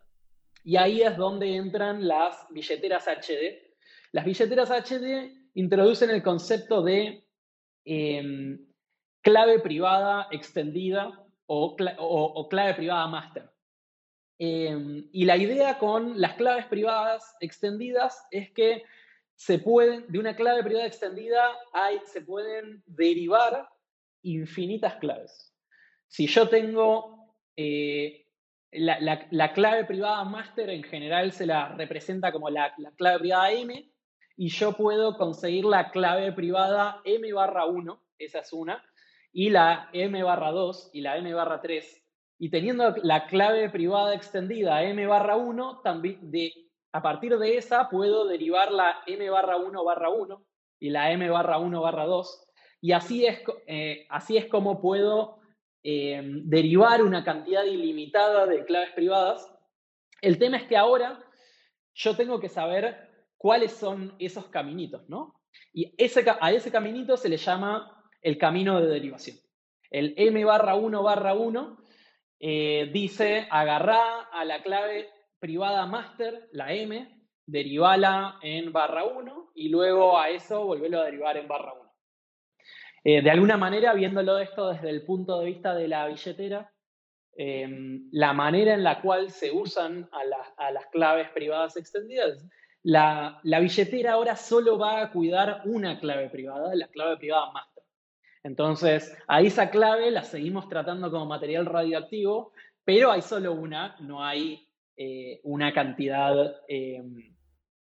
Y ahí es donde entran las billeteras HD, las billeteras HD introducen el concepto de em, clave privada extendida o, clave privada master. Em, y la idea con las claves privadas extendidas es que se pueden, de una clave privada extendida se pueden derivar infinitas claves. Si yo tengo eh, la, clave privada master en general se la representa como la, la, clave privada M, y yo puedo conseguir la clave privada m barra 1, esa es una, y la m barra 2 y la m barra 3. Y teniendo la clave privada extendida m barra 1, también de, a partir de esa puedo derivar la m barra 1 barra 1 y la m barra 1 barra 2. Y así es, eh, así es como puedo eh, derivar una cantidad ilimitada de claves privadas. El tema es que ahora yo tengo que saber cuáles son esos caminitos, ¿no? Y a ese caminito se le llama el camino de derivación. El M barra 1 barra 1 eh, dice agarrá a la clave privada master, la M, derivala en barra 1 y luego a eso volverlo a derivar en barra 1. Eh, de alguna manera, viéndolo esto desde el punto de vista de la billetera, em, la manera en la cual se usan a las claves privadas extendidas la, billetera ahora solo va a cuidar una clave privada, la clave privada master. Entonces, a esa clave la seguimos tratando como material radioactivo, pero hay solo una, no hay eh, una cantidad, em,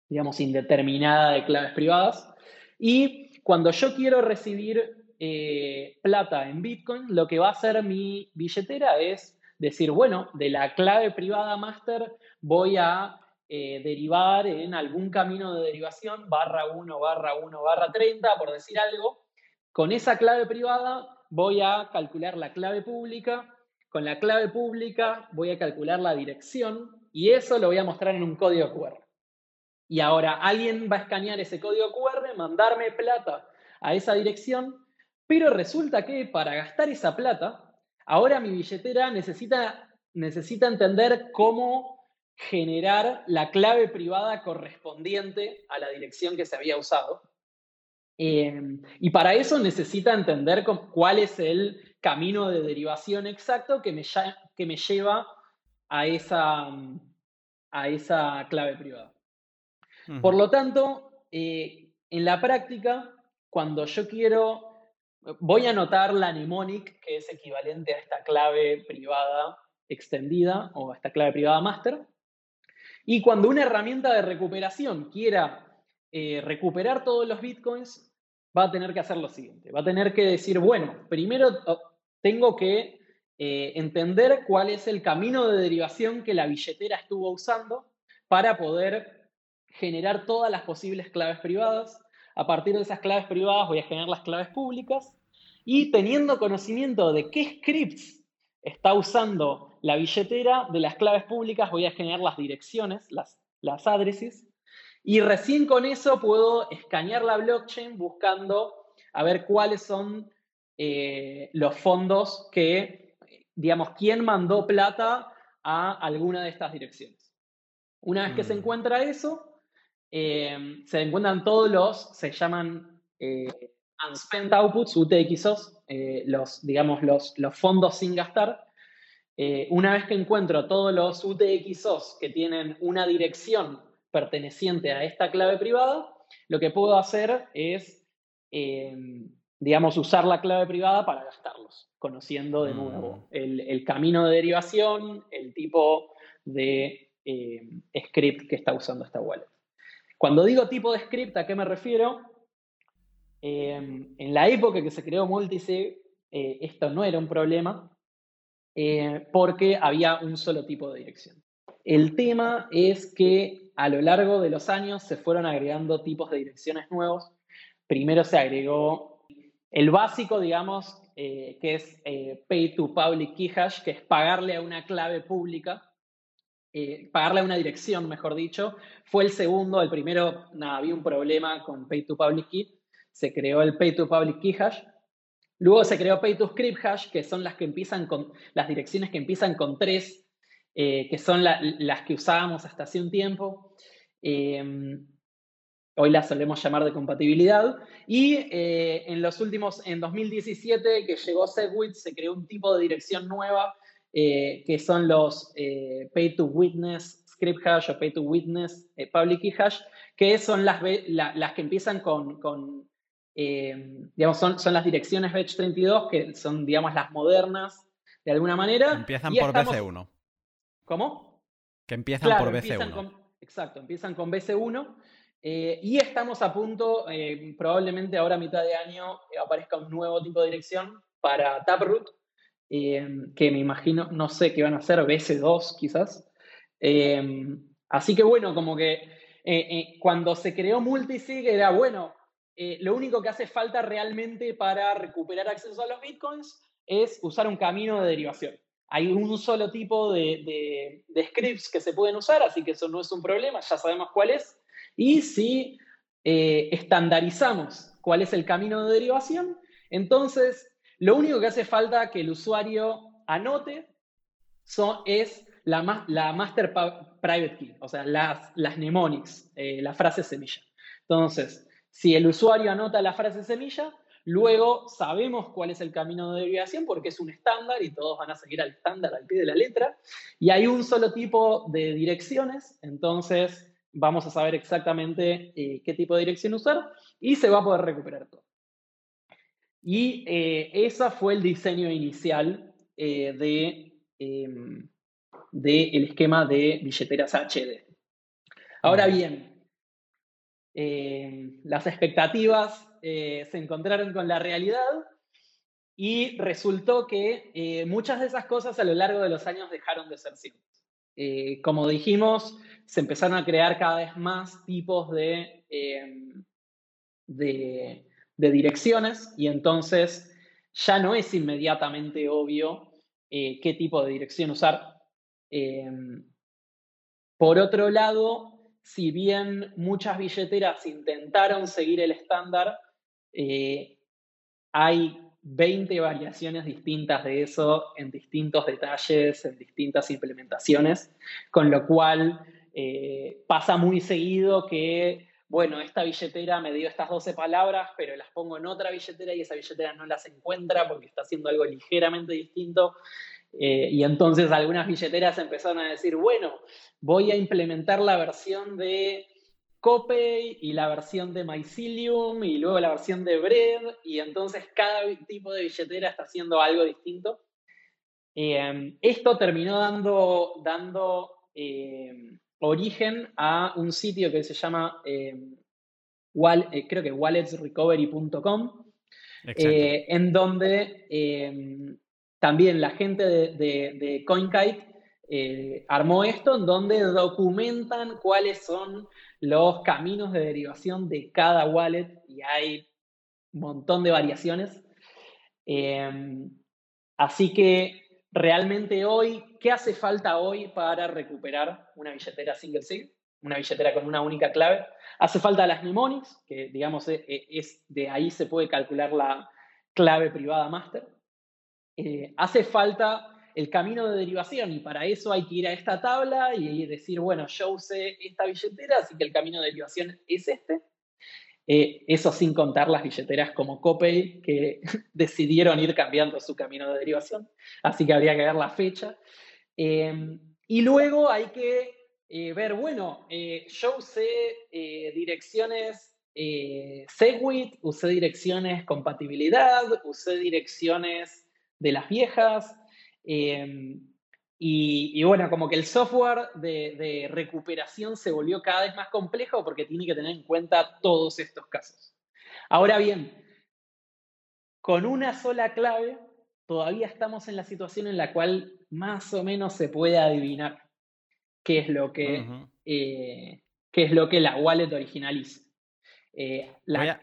digamos, indeterminada de claves privadas. Y cuando yo quiero recibir eh, plata en Bitcoin, lo que va a hacer mi billetera es decir, bueno, de la clave privada master voy a eh, derivar en algún camino de derivación, barra 1, barra 1, barra 30, por decir algo. Con esa clave privada voy a calcular la clave pública, con la clave pública voy a calcular la dirección y eso lo voy a mostrar en un código QR. Y ahora alguien va a escanear ese código QR, mandarme plata a esa dirección, pero resulta que para gastar esa plata, ahora mi billetera necesita, necesita entender cómo generar la clave privada correspondiente a la dirección que se había usado. Em, y para eso necesita entender cuál es el camino de derivación exacto que me, que me lleva a esa, a esa clave privada. Por lo tanto, eh, en la práctica, cuando yo quiero, voy a anotar la mnemonic, que es equivalente a esta clave privada extendida o a esta clave privada master, y cuando una herramienta de recuperación quiera eh, recuperar todos los bitcoins, va a tener que hacer lo siguiente. Va a tener que decir, bueno, primero oh, tengo que entender cuál es el camino de derivación que la billetera estuvo usando para poder generar todas las posibles claves privadas. A partir de esas claves privadas voy a generar las claves públicas y teniendo conocimiento de qué scripts está usando la billetera de las claves públicas, voy a generar las direcciones, las, las addresses, y recién con eso puedo escanear la blockchain buscando a ver cuáles son eh, los fondos que, digamos, quién mandó plata a alguna de estas direcciones. Una vez que se mm. encuentra eso, eh, se encuentran todos los, se llaman eh, unspent outputs, UTXOs, los, digamos, los, los fondos sin gastar, eh, una vez que encuentro todos los UTXOs que tienen una dirección perteneciente a esta clave privada, lo que puedo hacer es, eh, digamos, usar la clave privada para gastarlos, conociendo de nuevo mm. el, camino de derivación, el tipo de eh, script que está usando esta wallet. Cuando digo tipo de script, ¿a qué me refiero? en la época que se creó Multisig, esto no era un problema, eh, porque había un solo tipo de dirección. El tema es que a lo largo de los años se fueron agregando tipos de direcciones nuevos. Primero se agregó el básico, digamos, eh, que es eh, Pay to Public Key Hash, que es pagarle a una clave pública, pagarle a una dirección, mejor dicho. Fue el segundo, el primero, nada, había un problema con Pay to Public Key, se creó el Pay to Public Key Hash, Luego se creó Pay to Script Hash, que son las que empiezan con las direcciones que empiezan con tres, eh, que son las que usábamos hasta hace un tiempo. Em, hoy las solemos llamar de compatibilidad. Y eh, en los últimos, en 2017, que llegó Segwit, se creó un tipo de dirección nueva, eh, que son los Pay to Witness Script Hash o Pay to Witness Public Key Hash, que son las, las que empiezan con eh, digamos, son, son las direcciones Batch 32 que son, digamos, las modernas de alguna manera. Empiezan por BC1. ¿Cómo? Que empiezan por BC1. exacto, empiezan con BC1. Eh, y estamos a punto, eh, probablemente ahora a mitad de año aparezca un nuevo tipo de dirección para Taproot, que me imagino, no sé qué van a hacer, BC2 quizás. así que bueno, como que cuando se creó Multisig era bueno, eh, lo único que hace falta realmente para recuperar acceso a los bitcoins es usar un camino de derivación. Hay un solo tipo de, scripts que se pueden usar, así que eso no es un problema, ya sabemos cuál es. Y si eh, estandarizamos cuál es el camino de derivación, entonces lo único que hace falta que el usuario anote es la, master private key, o sea, las, las mnemonics, eh, la frase semilla. Entonces, si el usuario anota la frase semilla, luego sabemos cuál es el camino de derivación porque es un estándar y todos van a seguir al estándar al pie de la letra. Y hay un solo tipo de direcciones, entonces vamos a saber exactamente eh, qué tipo de dirección usar y se va a poder recuperar todo. Y eh, ese fue el diseño inicial eh, de, em, del esquema de billeteras HD. Ahora bien, eh, las expectativas eh, se encontraron con la realidad y resultó que eh, muchas de esas cosas a lo largo de los años dejaron de ser ciertas. como dijimos, se empezaron a crear cada vez más tipos de, de, direcciones y entonces ya no es inmediatamente obvio qué tipo de dirección usar. por otro lado, si bien muchas billeteras intentaron seguir el estándar, eh, hay 20 variaciones distintas de eso en distintos detalles, en distintas implementaciones, con lo cual eh, pasa muy seguido que, bueno, esta billetera me dio estas 12 palabras, pero las pongo en otra billetera y esa billetera no las encuentra porque está haciendo algo ligeramente distinto. Eh, y entonces algunas billeteras empezaron a decir, bueno, voy a implementar la versión de Copay y la versión de Mycelium y luego la versión de Bread y entonces cada tipo de billetera está haciendo algo distinto. Em, esto terminó dando, dando em, origen a un sitio que se llama, em, eh, creo que walletsrecovery.com, eh, en donde también la gente de, CoinKite eh, armó esto en donde documentan cuáles son los caminos de derivación de cada wallet y hay un montón de variaciones. Em, así que realmente hoy, ¿qué hace falta hoy para recuperar una billetera single sig? Una billetera con una única clave. Hace falta las mnemonics, que digamos e, e, es, de ahí se puede calcular la clave privada master. Eh, hace falta el camino de derivación y para eso hay que ir a esta tabla y decir, bueno, yo usé esta billetera, así que el camino de derivación es este. Eh, eso sin contar las billeteras como Copay, que <laughs> decidieron ir cambiando su camino de derivación, así que habría que ver la fecha. Em, y luego hay que eh, ver, bueno, yo usé direcciones Segwit, usé direcciones compatibilidad, usé direcciones de las viejas. Em, y, bueno, como que el software de, recuperación se volvió cada vez más complejo porque tiene que tener en cuenta todos estos casos. Ahora bien, con una sola clave, todavía estamos en la situación en la cual más o menos se puede adivinar qué es lo que, eh, qué es lo que la wallet originaliza. Eh, la,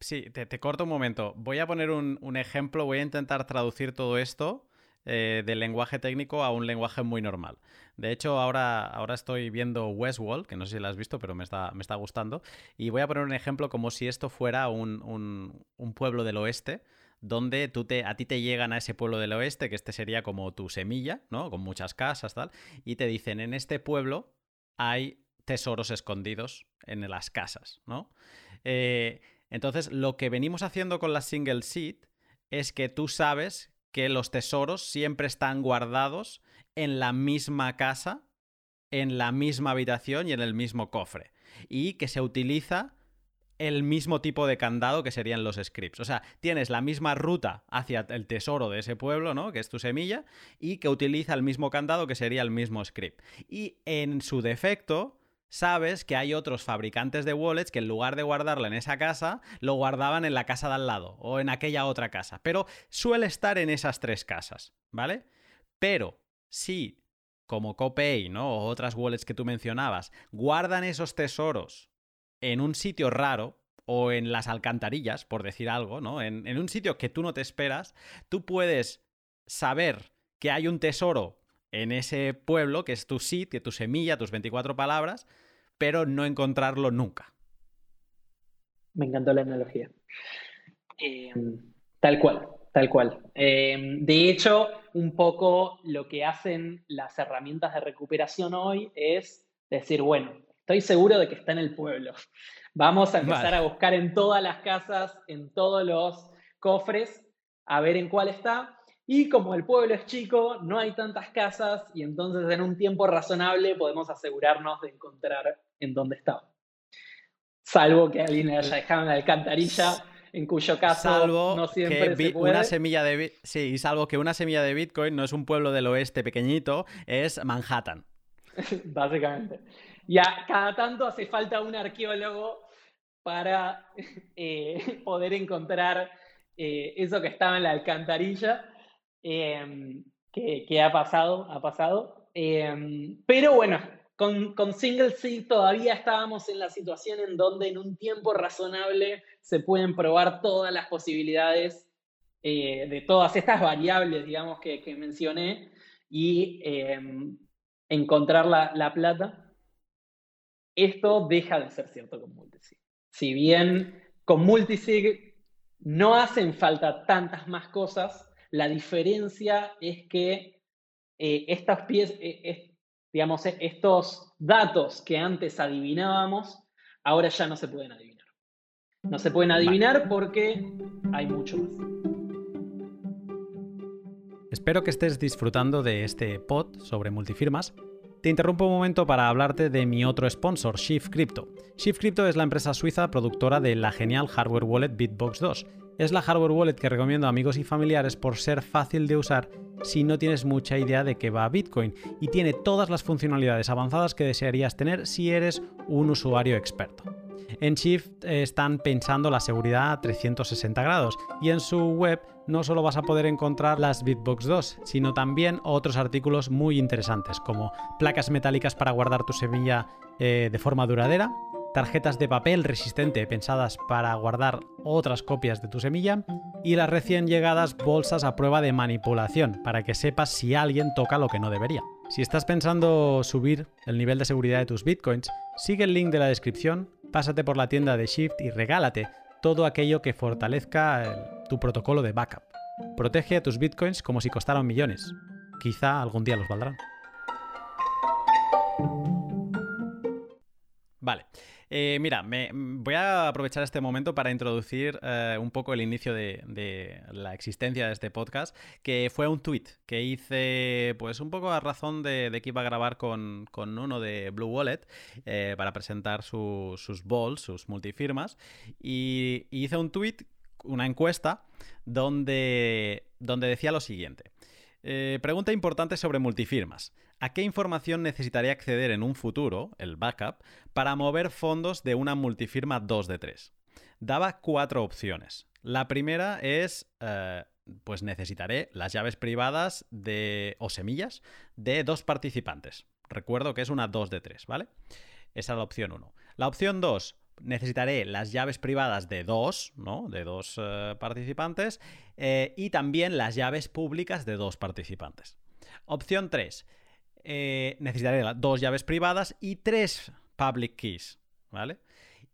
Sí, te, corto un momento. Voy a poner un, un ejemplo, voy a intentar traducir todo esto eh, del lenguaje técnico a un lenguaje muy normal. De hecho, ahora, ahora estoy viendo Westworld, que no sé si la has visto, pero me está, me está gustando. Y voy a poner un ejemplo como si esto fuera un, pueblo del oeste donde tú te, a ti te llegan a ese pueblo del oeste, que este sería como tu semilla, ¿no? Con muchas casas, tal, y te dicen, en este pueblo hay tesoros escondidos en las casas, ¿no? Eh, entonces, lo que venimos haciendo con la single seed es que tú sabes que los tesoros siempre están guardados en la misma casa, en la misma habitación y en el mismo cofre. Y que se utiliza el mismo tipo de candado que serían los scripts. O sea, tienes la misma ruta hacia el tesoro de ese pueblo, ¿no? Que es tu semilla, y que utiliza el mismo candado que sería el mismo script. Y en su defecto, sabes que hay otros fabricantes de wallets que en lugar de guardarlo en esa casa, lo guardaban en la casa de al lado o en aquella otra casa. Pero suele estar en esas tres casas, ¿vale? Pero si, como Copay, ¿no? O otras wallets que tú mencionabas, guardan esos tesoros en un sitio raro, o en las alcantarillas, por decir algo, ¿no? En, en, un sitio que tú no te esperas, tú puedes saber que hay un tesoro en ese pueblo, que es tu seed, que tu semilla, tus 24 palabras, pero no encontrarlo nunca. Me encantó la analogía. Em, tal cual, tal cual. Em, de hecho, un poco lo que hacen las herramientas de recuperación hoy es decir, bueno, estoy seguro de que está en el pueblo. Vamos a empezar a buscar en todas las casas, en todos los cofres, a ver en cuál está. Y como el pueblo es chico, no hay tantas casas y entonces en un tiempo razonable podemos asegurarnos de encontrar en dónde estaba. Salvo que alguien haya dejado en la alcantarilla, en cuyo caso no siempre se puede. Una semilla de, sí, salvo que una semilla de Bitcoin no es un pueblo del oeste pequeñito, es Manhattan. <laughs> Básicamente. Y a cada tanto hace falta un arqueólogo para <laughs> eh, poder encontrar eh, eso que estaba en la alcantarilla Em, que, ha pasado, ha pasado. Em, pero bueno, con, con Single Seed todavía estábamos en la situación en donde en un tiempo razonable se pueden probar todas las posibilidades eh, de todas estas variables, digamos, que, mencioné y em, encontrar la, la, plata. Esto deja de ser cierto con Multisig. Si bien con Multisig no hacen falta tantas más cosas, la diferencia es que eh, estas piezas, eh, digamos, e, estos datos que antes adivinábamos, ahora ya no se pueden adivinar. No se pueden adivinar porque hay mucho más. Espero que estés disfrutando de este pod sobre multifirmas. Te interrumpo un momento para hablarte de mi otro sponsor, Shift Crypto. Shift Crypto es la empresa suiza productora de la genial hardware wallet Bitbox 2 es la hardware wallet que recomiendo a amigos y familiares por ser fácil de usar si no tienes mucha idea de qué va Bitcoin y tiene todas las funcionalidades avanzadas que desearías tener si eres un usuario experto. En Shift están pensando la seguridad a 360 grados y en su web no solo vas a poder encontrar las Bitbox 2, sino también otros artículos muy interesantes como placas metálicas para guardar tu semilla eh, de forma duradera, tarjetas de papel resistente pensadas para guardar otras copias de tu semilla y las recién llegadas bolsas a prueba de manipulación para que sepas si alguien toca lo que no debería. Si estás pensando subir el nivel de seguridad de tus bitcoins, sigue el link de la descripción, pásate por la tienda de Shift y regálate todo aquello que fortalezca tu protocolo de backup. Protege a tus bitcoins como si costaran millones. Quizá algún día los valdrán. Vale. Eh, mira, me, voy a aprovechar este momento para introducir eh, un poco el inicio de, la existencia de este podcast, que fue un tweet que hice, pues un poco a razón de, que iba a grabar con, uno de Blue Wallet eh, para presentar sus balls, sus multifirmas, y, hice un tweet, una encuesta, donde, donde decía lo siguiente. pregunta importante sobre multifirmas. ¿A qué información necesitaría acceder en un futuro, el backup, para mover fondos de una multifirma 2 de 3? Daba cuatro opciones. La primera es, eh, pues necesitaré las llaves privadas de, o semillas de dos participantes. Recuerdo que es una 2 de 3, ¿vale? Esa es la opción 1. La opción 2, necesitaré las llaves privadas de dos, ¿no? De dos eh, participantes eh, y también las llaves públicas de dos participantes. Opción 3, eh, necesitaré dos llaves privadas y tres public keys, ¿vale?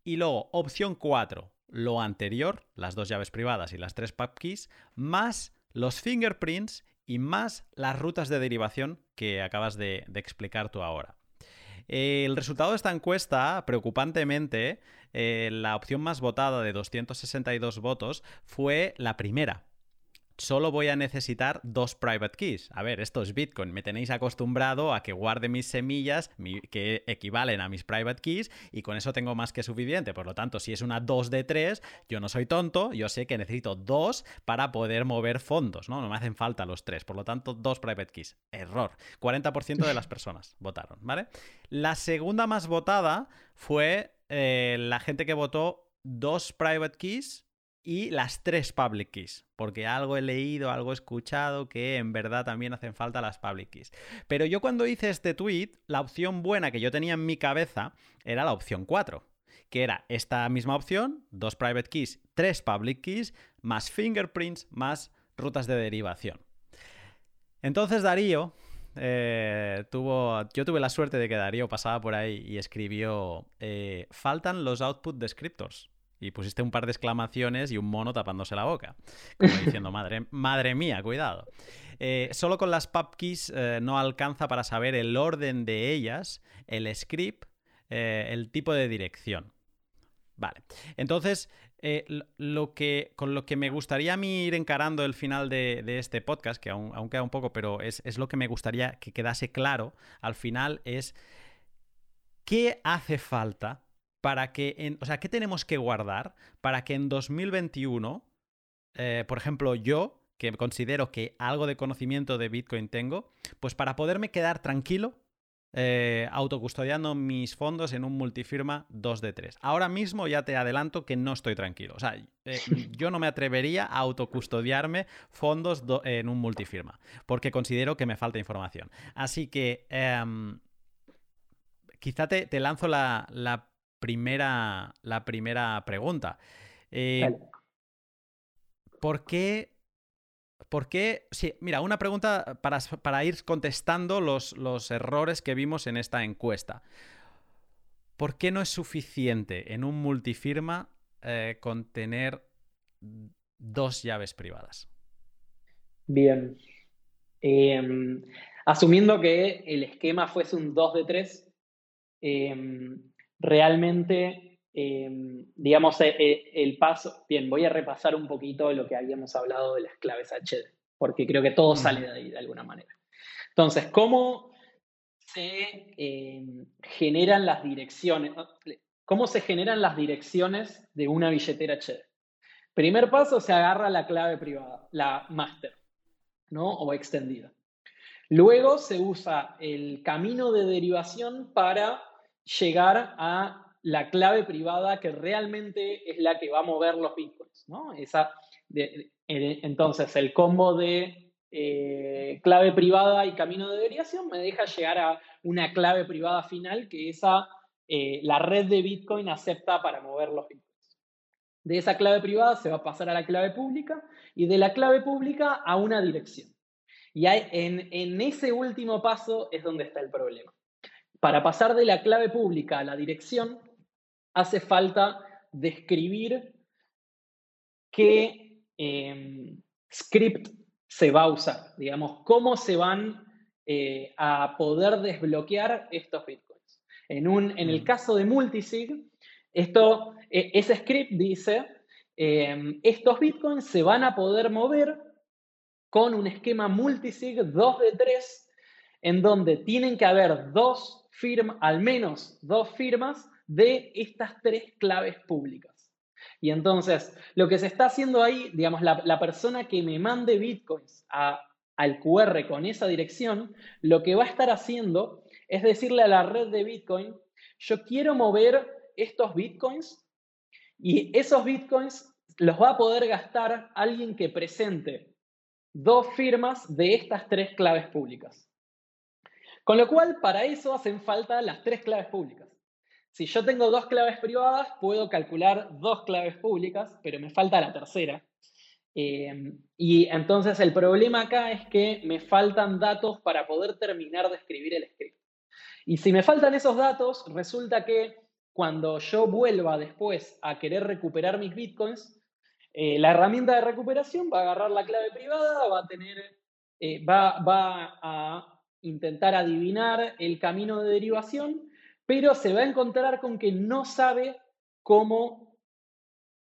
Y luego, opción 4, lo anterior, las dos llaves privadas y las tres pub keys, más los fingerprints y más las rutas de derivación que acabas de, explicar tú ahora. El resultado de esta encuesta, preocupantemente, eh, la opción más votada de 262 votos fue la primera, solo voy a necesitar dos private keys. A ver, esto es Bitcoin. Me tenéis acostumbrado a que guarde mis semillas que equivalen a mis private keys y con eso tengo más que suficiente. Por lo tanto, si es una 2 de 3, yo no soy tonto, yo sé que necesito dos para poder mover fondos, ¿no? No me hacen falta los tres. Por lo tanto, dos private keys. Error. 40% de las <laughs> personas votaron, ¿vale? La segunda más votada fue eh, la gente que votó dos private keys y las tres public keys, porque algo he leído, algo he escuchado que en verdad también hacen falta las public keys. Pero yo cuando hice este tweet, la opción buena que yo tenía en mi cabeza era la opción 4, que era esta misma opción, dos private keys, tres public keys, más fingerprints, más rutas de derivación. Entonces Darío eh, tuvo, yo tuve la suerte de que Darío pasaba por ahí y escribió, eh, faltan los output descriptors. Y pusiste un par de exclamaciones y un mono tapándose la boca. Como diciendo, <laughs> madre, madre mía, cuidado. Eh, solo con las pubkeys eh, no alcanza para saber el orden de ellas, el script, eh, el tipo de dirección. Vale. Entonces, lo que, con lo que me gustaría a mí ir encarando el final de, este podcast, que aún, queda un poco, pero es, es lo que me gustaría que quedase claro al final, es qué hace falta para que, en, o sea, ¿qué tenemos que guardar para que en 2021, eh, por ejemplo, yo, que considero que algo de conocimiento de Bitcoin tengo, pues para poderme quedar tranquilo, eh, autocustodiando mis fondos en un multifirma 2 de 3. Ahora mismo ya te adelanto que no estoy tranquilo. O sea, eh, <laughs> yo no me atrevería a autocustodiarme fondos en un multifirma, porque considero que me falta información. Así que em, quizá te, te lanzo la, la primera, la primera pregunta. Eh, ¿Por qué? ¿Por qué? Sí, mira, una pregunta para, ir contestando los, los, errores que vimos en esta encuesta. ¿Por qué no es suficiente en un multifirma eh, con tener dos llaves privadas? Bien. Em, asumiendo que el esquema fuese un 2 de 3, realmente, em, digamos, eh, eh, el paso, bien, voy a repasar un poquito lo que habíamos hablado de las claves HD, porque creo que todo sale de ahí de alguna manera. Entonces, ¿cómo se em, generan las direcciones? ¿Cómo se generan las direcciones de una billetera HD? Primer paso, se agarra la clave privada, la master, ¿no? O extendida. Luego se usa el camino de derivación para llegar a la clave privada que realmente es la que va a mover los bitcoins, ¿no? Esa, entonces, el combo de eh, clave privada y camino de verificación me deja llegar a una clave privada final que esa, eh, la red de Bitcoin acepta para mover los bitcoins. De esa clave privada se va a pasar a la clave pública y de la clave pública a una dirección. Y en ese último paso es donde está el problema. Para pasar de la clave pública a la dirección, hace falta describir qué em, script se va a usar, digamos, cómo se van eh, a poder desbloquear estos bitcoins. En, un, en el caso de multisig, esto, e, ese script dice, em, estos bitcoins se van a poder mover con un esquema multisig 2 de 3, en donde tienen que haber dos firmas, al menos dos firmas de estas tres claves públicas. Y entonces, lo que se está haciendo ahí, digamos, la, persona que me mande bitcoins al QR con esa dirección, lo que va a estar haciendo es decirle a la red de Bitcoin, yo quiero mover estos bitcoins y esos bitcoins los va a poder gastar alguien que presente dos firmas de estas tres claves públicas. Con lo cual, para eso hacen falta las tres claves públicas. Si yo tengo dos claves privadas, puedo calcular dos claves públicas, pero me falta la tercera. Eh, y entonces el problema acá es que me faltan datos para poder terminar de escribir el script. Y si me faltan esos datos, resulta que cuando yo vuelva después a querer recuperar mis bitcoins, eh, la herramienta de recuperación va a agarrar la clave privada, va a tener, eh, va, va a intentar adivinar el camino de derivación pero se va a encontrar con que no sabe cómo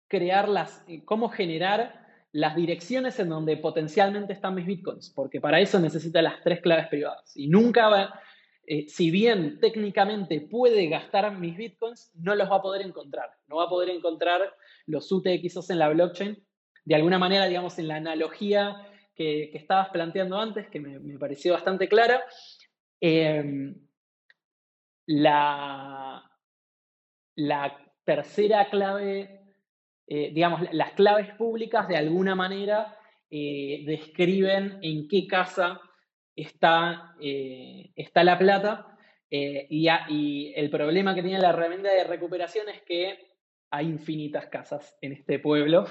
crear las, eh, cómo generar las direcciones en donde potencialmente están mis bitcoins, porque para eso necesita las tres claves privadas. Y nunca va, eh, si bien técnicamente puede gastar mis bitcoins, no los va a poder encontrar. No va a poder encontrar los UTXOs en la blockchain. De alguna manera, digamos, en la analogía que, estabas planteando antes, que me, pareció bastante clara, eh, la, la tercera clave, eh, digamos, las claves públicas de alguna manera eh, describen en qué casa está, eh, está la plata. Y, y, el problema que tiene la herramienta de recuperación es que hay infinitas casas en este pueblo.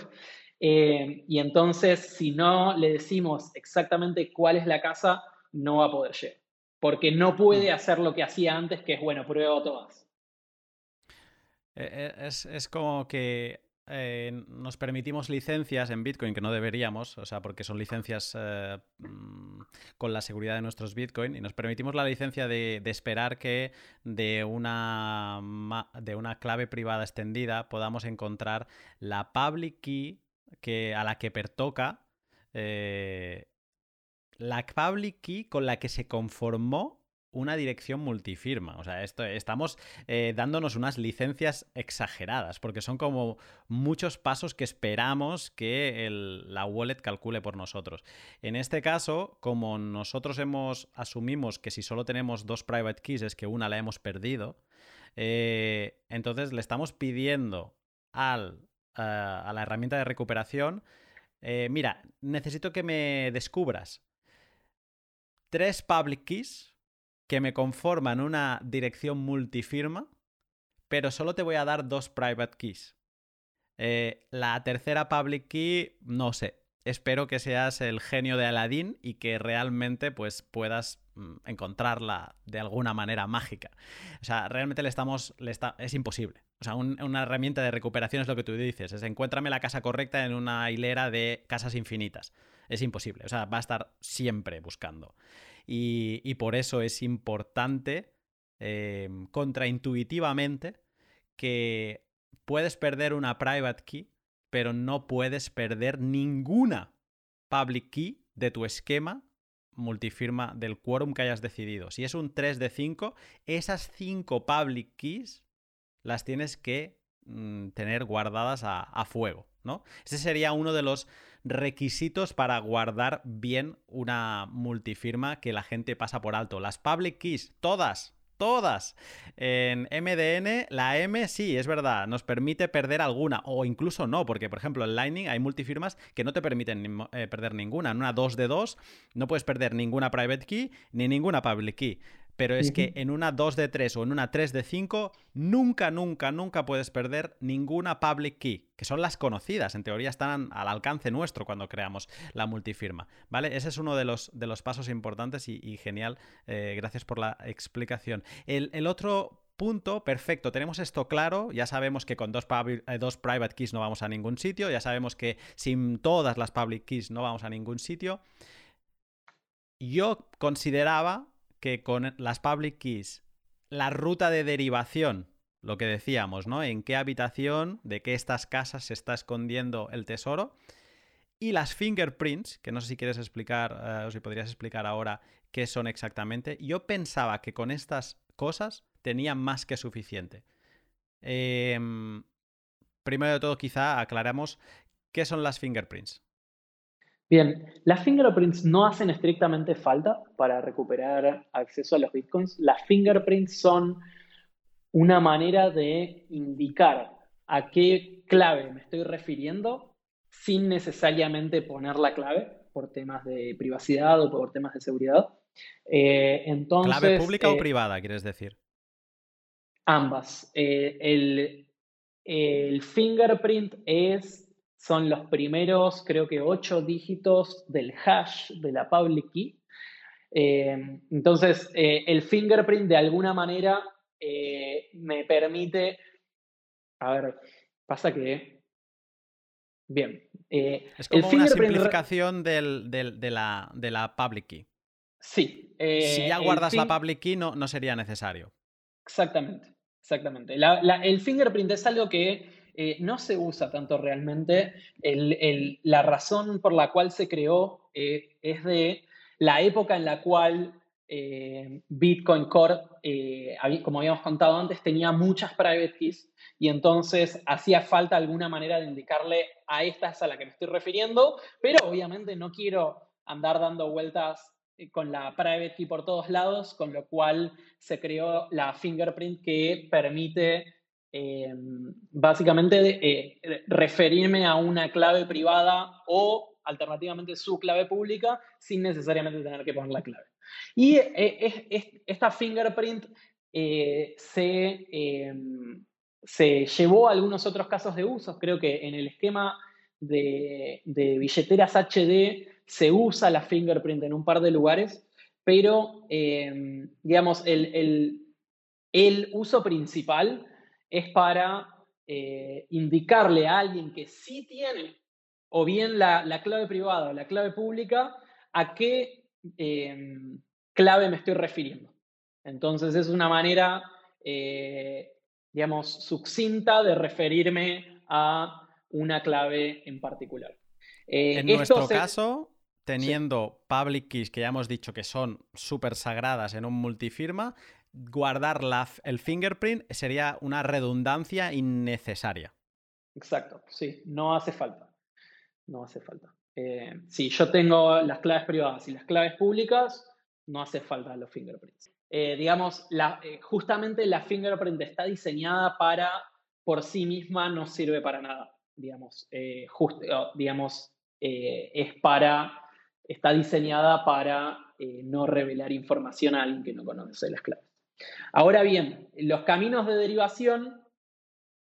Y entonces, si no le decimos exactamente cuál es la casa, no va a poder llegar porque no puede mm. hacer lo que hacía antes, que es, bueno, pruebo todas. Eh, eh, es, como que eh, nos permitimos licencias en Bitcoin que no deberíamos, o sea, porque son licencias mm, con la seguridad de nuestros Bitcoin, y nos permitimos la licencia de, esperar que de una, de una clave privada extendida podamos encontrar la public key que, a la que pertoca la public key con la que se conformó una dirección multifirma. O sea, esto, estamos eh, dándonos unas licencias exageradas, porque son como muchos pasos que esperamos que la wallet calcule por nosotros. En este caso, como nosotros hemos asumimos que si solo tenemos dos private keys es que una la hemos perdido, eh, entonces le estamos pidiendo al, a la herramienta de recuperación, eh, mira, necesito que me descubras tres public keys que me conforman una dirección multifirma, pero solo te voy a dar dos private keys. Eh, la tercera public key, no sé. Espero que seas el genio de Aladdin y que realmente pues, puedas mm, encontrarla de alguna manera mágica. O sea, realmente le estamos. Es imposible. O sea, una herramienta de recuperación es lo que tú dices: es encuéntrame la casa correcta en una hilera de casas infinitas es imposible. O sea, va a estar siempre buscando. Y, por eso es importante, em, contraintuitivamente, que puedes perder una private key, pero no puedes perder ninguna public key de tu esquema multifirma del quórum que hayas decidido. Si es un 3 de 5, esas 5 public keys las tienes que mm, tener guardadas a, a, fuego, ¿no? Ese sería uno de los requisitos para guardar bien una multifirma que la gente pasa por alto. Las public keys, todas, todas. En MDN, la M sí, es verdad, nos permite perder alguna, o incluso no, porque por ejemplo en Lightning hay multifirmas que no te permiten eh, perder ninguna. En una 2 de 2 no puedes perder ninguna private key ni ninguna public key. Pero es que en una 2 de 3 o en una 3 de 5, nunca, nunca, nunca puedes perder ninguna public key, que son las conocidas, en teoría están al alcance nuestro cuando creamos la multifirma. ¿Vale? Ese es uno de los, de los pasos importantes y, genial. Eh, gracias por la explicación. El, otro punto, perfecto, tenemos esto claro, ya sabemos que con dos, eh, dos, private keys no vamos a ningún sitio, ya sabemos que sin todas las public keys no vamos a ningún sitio. Yo consideraba que con las public keys, la ruta de derivación, lo que decíamos, ¿no? En qué habitación, de qué estas casas se está escondiendo el tesoro. Y las fingerprints, que no sé si quieres explicar eh, o si podrías explicar ahora qué son exactamente. Yo pensaba que con estas cosas tenía más que suficiente. Em, primero de todo, quizá aclaramos qué son las fingerprints. Bien, las fingerprints no hacen estrictamente falta para recuperar acceso a los bitcoins. Las fingerprints son una manera de indicar a qué clave me estoy refiriendo sin necesariamente poner la clave por temas de privacidad o por temas de seguridad. Eh, entonces, ¿Clave pública o eh, privada, quieres decir? Ambas. Eh, el, el fingerprint es son los primeros, creo que, ocho dígitos del hash de la public key. Eh, entonces, eh, el fingerprint de alguna manera eh, me permite, a ver, pasa que, bien. es como una simplificación de, la, de, la, public key. Sí. si ya guardas la public key, no, no sería necesario. Exactamente, exactamente. el fingerprint es algo que eh, no se usa tanto realmente. la razón por la cual se creó eh, es de la época en la cual eh, Bitcoin Core, como habíamos contado antes, tenía muchas private keys y entonces hacía falta alguna manera de indicarle a estas a la que me estoy refiriendo, pero obviamente no quiero andar dando vueltas con la private key por todos lados, con lo cual se creó la fingerprint que permite Em, básicamente eh, referirme a una clave privada o alternativamente su clave pública sin necesariamente tener que poner la clave. Y eh, esta fingerprint eh, se, em, se, llevó a algunos otros casos de uso. Creo que en el esquema de, billeteras HD se usa la fingerprint en un par de lugares, pero em, digamos, el, el uso principal es para eh, indicarle a alguien que sí tiene o bien la, clave privada o la clave pública a qué em, clave me estoy refiriendo. Entonces es una manera, eh, digamos, succinta de referirme a una clave en particular. Eh, en nuestro caso, teniendo public keys que ya hemos dicho que son súper sagradas en un multifirma, guardar el fingerprint sería una redundancia innecesaria. Exacto, sí, no hace falta. No hace falta. Eh, si yo tengo las claves privadas y las claves públicas, no hace falta los fingerprints. Eh, digamos, eh, justamente la fingerprint está diseñada para, por sí misma, no sirve para nada. Digamos, digamos es para, está diseñada para no revelar información a alguien que no conoce las claves. Ahora bien, los caminos de derivación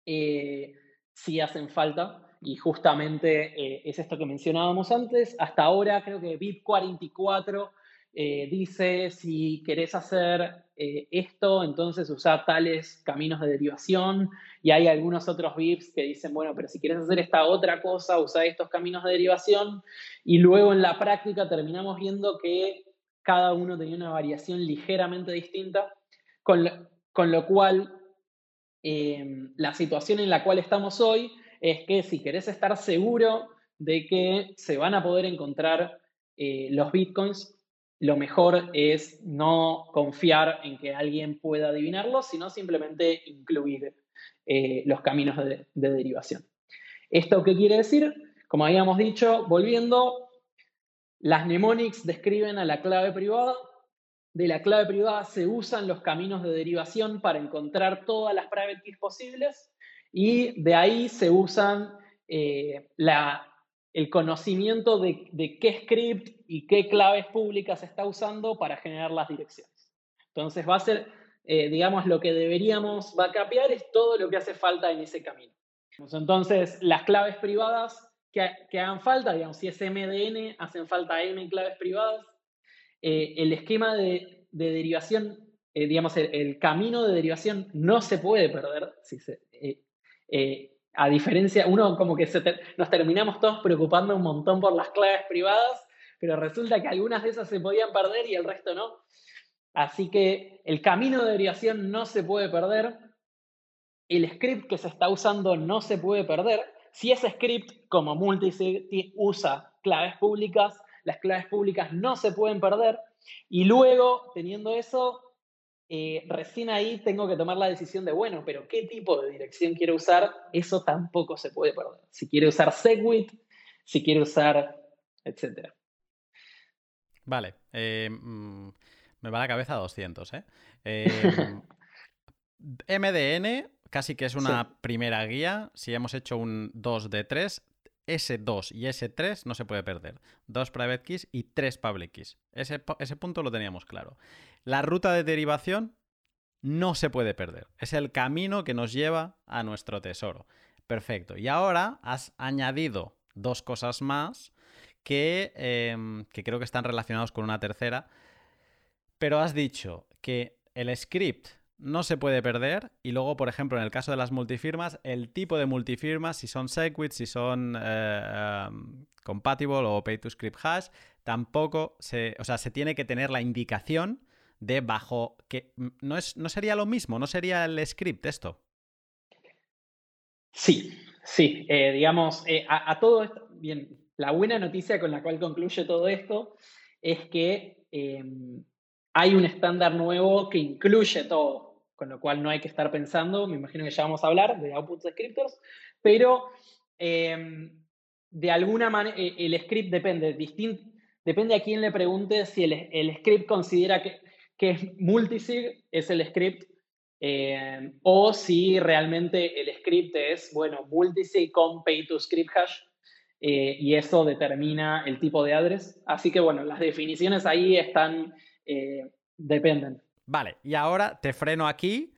eh, sí hacen falta y justamente eh, es esto que mencionábamos antes. Hasta ahora creo que BIP44 eh, dice si querés hacer esto, entonces usa tales caminos de derivación y hay algunos otros VIPs que dicen, bueno, pero si quieres hacer esta otra cosa, usa estos caminos de derivación y luego en la práctica terminamos viendo que cada uno tenía una variación ligeramente distinta con, lo cual, em, la situación en la cual estamos hoy es que si querés estar seguro de que se van a poder encontrar eh, los bitcoins, lo mejor es no confiar en que alguien pueda adivinarlo, sino simplemente incluir eh, los caminos de, de derivación. ¿Esto qué quiere decir? Como habíamos dicho, volviendo, las mnemonics describen a la clave privada de la clave privada se usan los caminos de derivación para encontrar todas las private keys posibles y de ahí se usan eh, el conocimiento de, qué script y qué claves públicas se está usando para generar las direcciones. Entonces va a ser, eh, digamos, lo que deberíamos backupear es todo lo que hace falta en ese camino. Entonces, las claves privadas que, hagan falta, digamos, si es MDN, hacen falta M claves privadas. Eh, el esquema de, derivación, digamos, el, camino de derivación no se puede perder. Se, a diferencia, uno como que nos terminamos todos preocupando un montón por las claves privadas, pero resulta que algunas de esas se podían perder y el resto no. Así que el camino de derivación no se puede perder, el script que se está usando no se puede perder. Si ese script, como multisig, usa claves públicas, las claves públicas no se pueden perder. Y luego, teniendo eso, eh, recién ahí tengo que tomar la decisión de, bueno, pero ¿qué tipo de dirección quiero usar? Eso tampoco se puede perder. Si quiere usar Segwit, si quiere usar, etc. Vale. Eh, mm, me va la cabeza a 200, ¿eh? <laughs> eh MDN casi que es una primera guía. Si hemos hecho un 2 de 3, S2 y S3 no se puede perder. Dos private keys y tres public keys. Ese, ese punto lo teníamos claro. La ruta de derivación no se puede perder. Es el camino que nos lleva a nuestro tesoro. Perfecto. Y ahora has añadido dos cosas más que, em, que creo que están relacionados con una tercera. Pero has dicho que el script no se puede perder. Y luego, por ejemplo, en el caso de las multifirmas, el tipo de multifirmas, si son Segwit, si son eh, em, compatible o pay to script hash, tampoco se, o sea, se tiene que tener la indicación de bajo que no es no sería lo mismo, no sería el script esto. Sí, sí, eh, digamos, eh, a, todo esto, bien, la buena noticia con la cual concluye todo esto es que em, hay un estándar nuevo que incluye todo con lo cual no hay que estar pensando, me imagino que ya vamos a hablar de output descriptors, pero em, de alguna manera eh, el script depende, depende a quién le pregunte si el, script considera que, que multisig es el script em, o si realmente el script es, bueno, multisig con pay to script hash eh, y eso determina el tipo de address. Así que bueno, las definiciones ahí están, eh, dependen. Vale, y ahora te freno aquí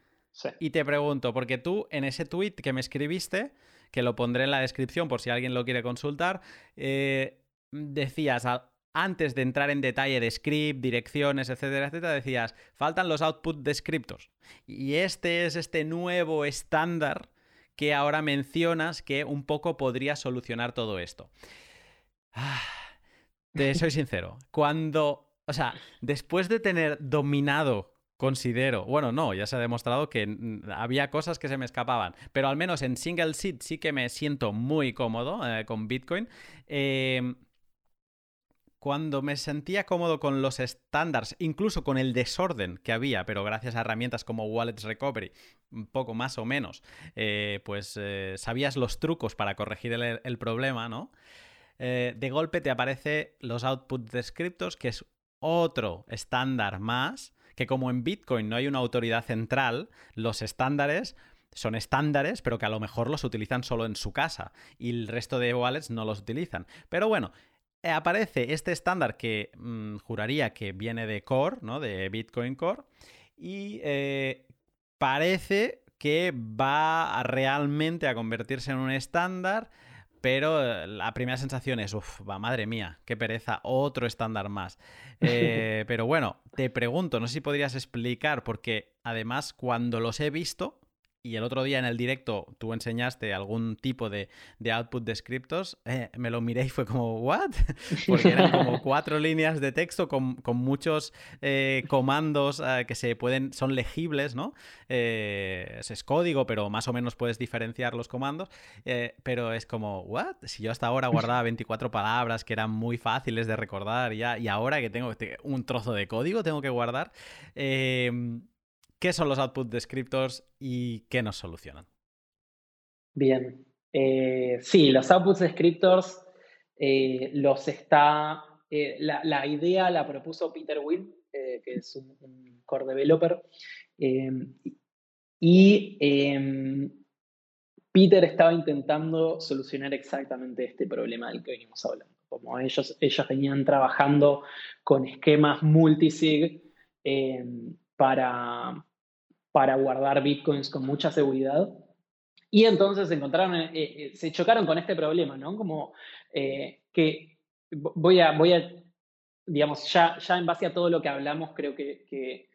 y te pregunto, porque tú en ese tweet que me escribiste, que lo pondré en la descripción por si alguien lo quiere consultar, eh, decías, antes de entrar en detalle de script, direcciones, etcétera, etcétera, decías, faltan los output descriptors. Y este es este nuevo estándar que ahora mencionas que un poco podría solucionar todo esto. Ah, te soy <laughs> sincero, cuando, o sea, después de tener dominado considero, bueno, no, ya se ha demostrado que había cosas que se me escapaban, pero al menos en single seed sí que me siento muy cómodo eh, con Bitcoin. Em, cuando me sentía cómodo con los estándares, incluso con el desorden que había, pero gracias a herramientas como Wallets Recovery, un poco más o menos, eh, pues eh, sabías los trucos para corregir el, problema, ¿no? de golpe te aparece los output descriptors, que es otro estándar más que como en Bitcoin no hay una autoridad central, los estándares son estándares, pero que a lo mejor los utilizan solo en su casa y el resto de wallets no los utilizan. Pero bueno, eh, aparece este estándar que mm, juraría que viene de Core, ¿no? De Bitcoin Core, y eh, parece que va realmente a convertirse en un estándar pero eh, la primera sensación es, uff, va, madre mía, qué pereza, otro estándar más. <laughs> Eh, pero bueno, te pregunto, no sé si podrías explicar, porque además cuando los he visto, y el otro día en el directo tú enseñaste algún tipo de, output descriptos, eh, me lo miré y fue como, ¿what? <laughs> Porque eran como <laughs> cuatro líneas de texto con, muchos eh, comandos eh, que se pueden, son legibles, ¿no? es código, pero más o menos puedes diferenciar los comandos, pero es como, ¿what? Si yo hasta ahora guardaba 24 palabras que eran muy fáciles de recordar ya, y ahora que tengo un trozo de código tengo que guardar. ¿Qué son los output descriptors y qué nos solucionan? Bien. Eh, sí, los output descriptors eh, los está. Eh, la, idea la propuso Peter Will que es un, core developer. y em, Peter estaba intentando solucionar exactamente este problema del que venimos hablando. Como ellos, ellos venían trabajando con esquemas multisig em, para, para guardar bitcoins con mucha seguridad. Y entonces se encontraron, eh, eh, se chocaron con este problema, ¿no? Como eh, que voy a, voy a, digamos, ya, ya en base a todo lo que hablamos, creo que,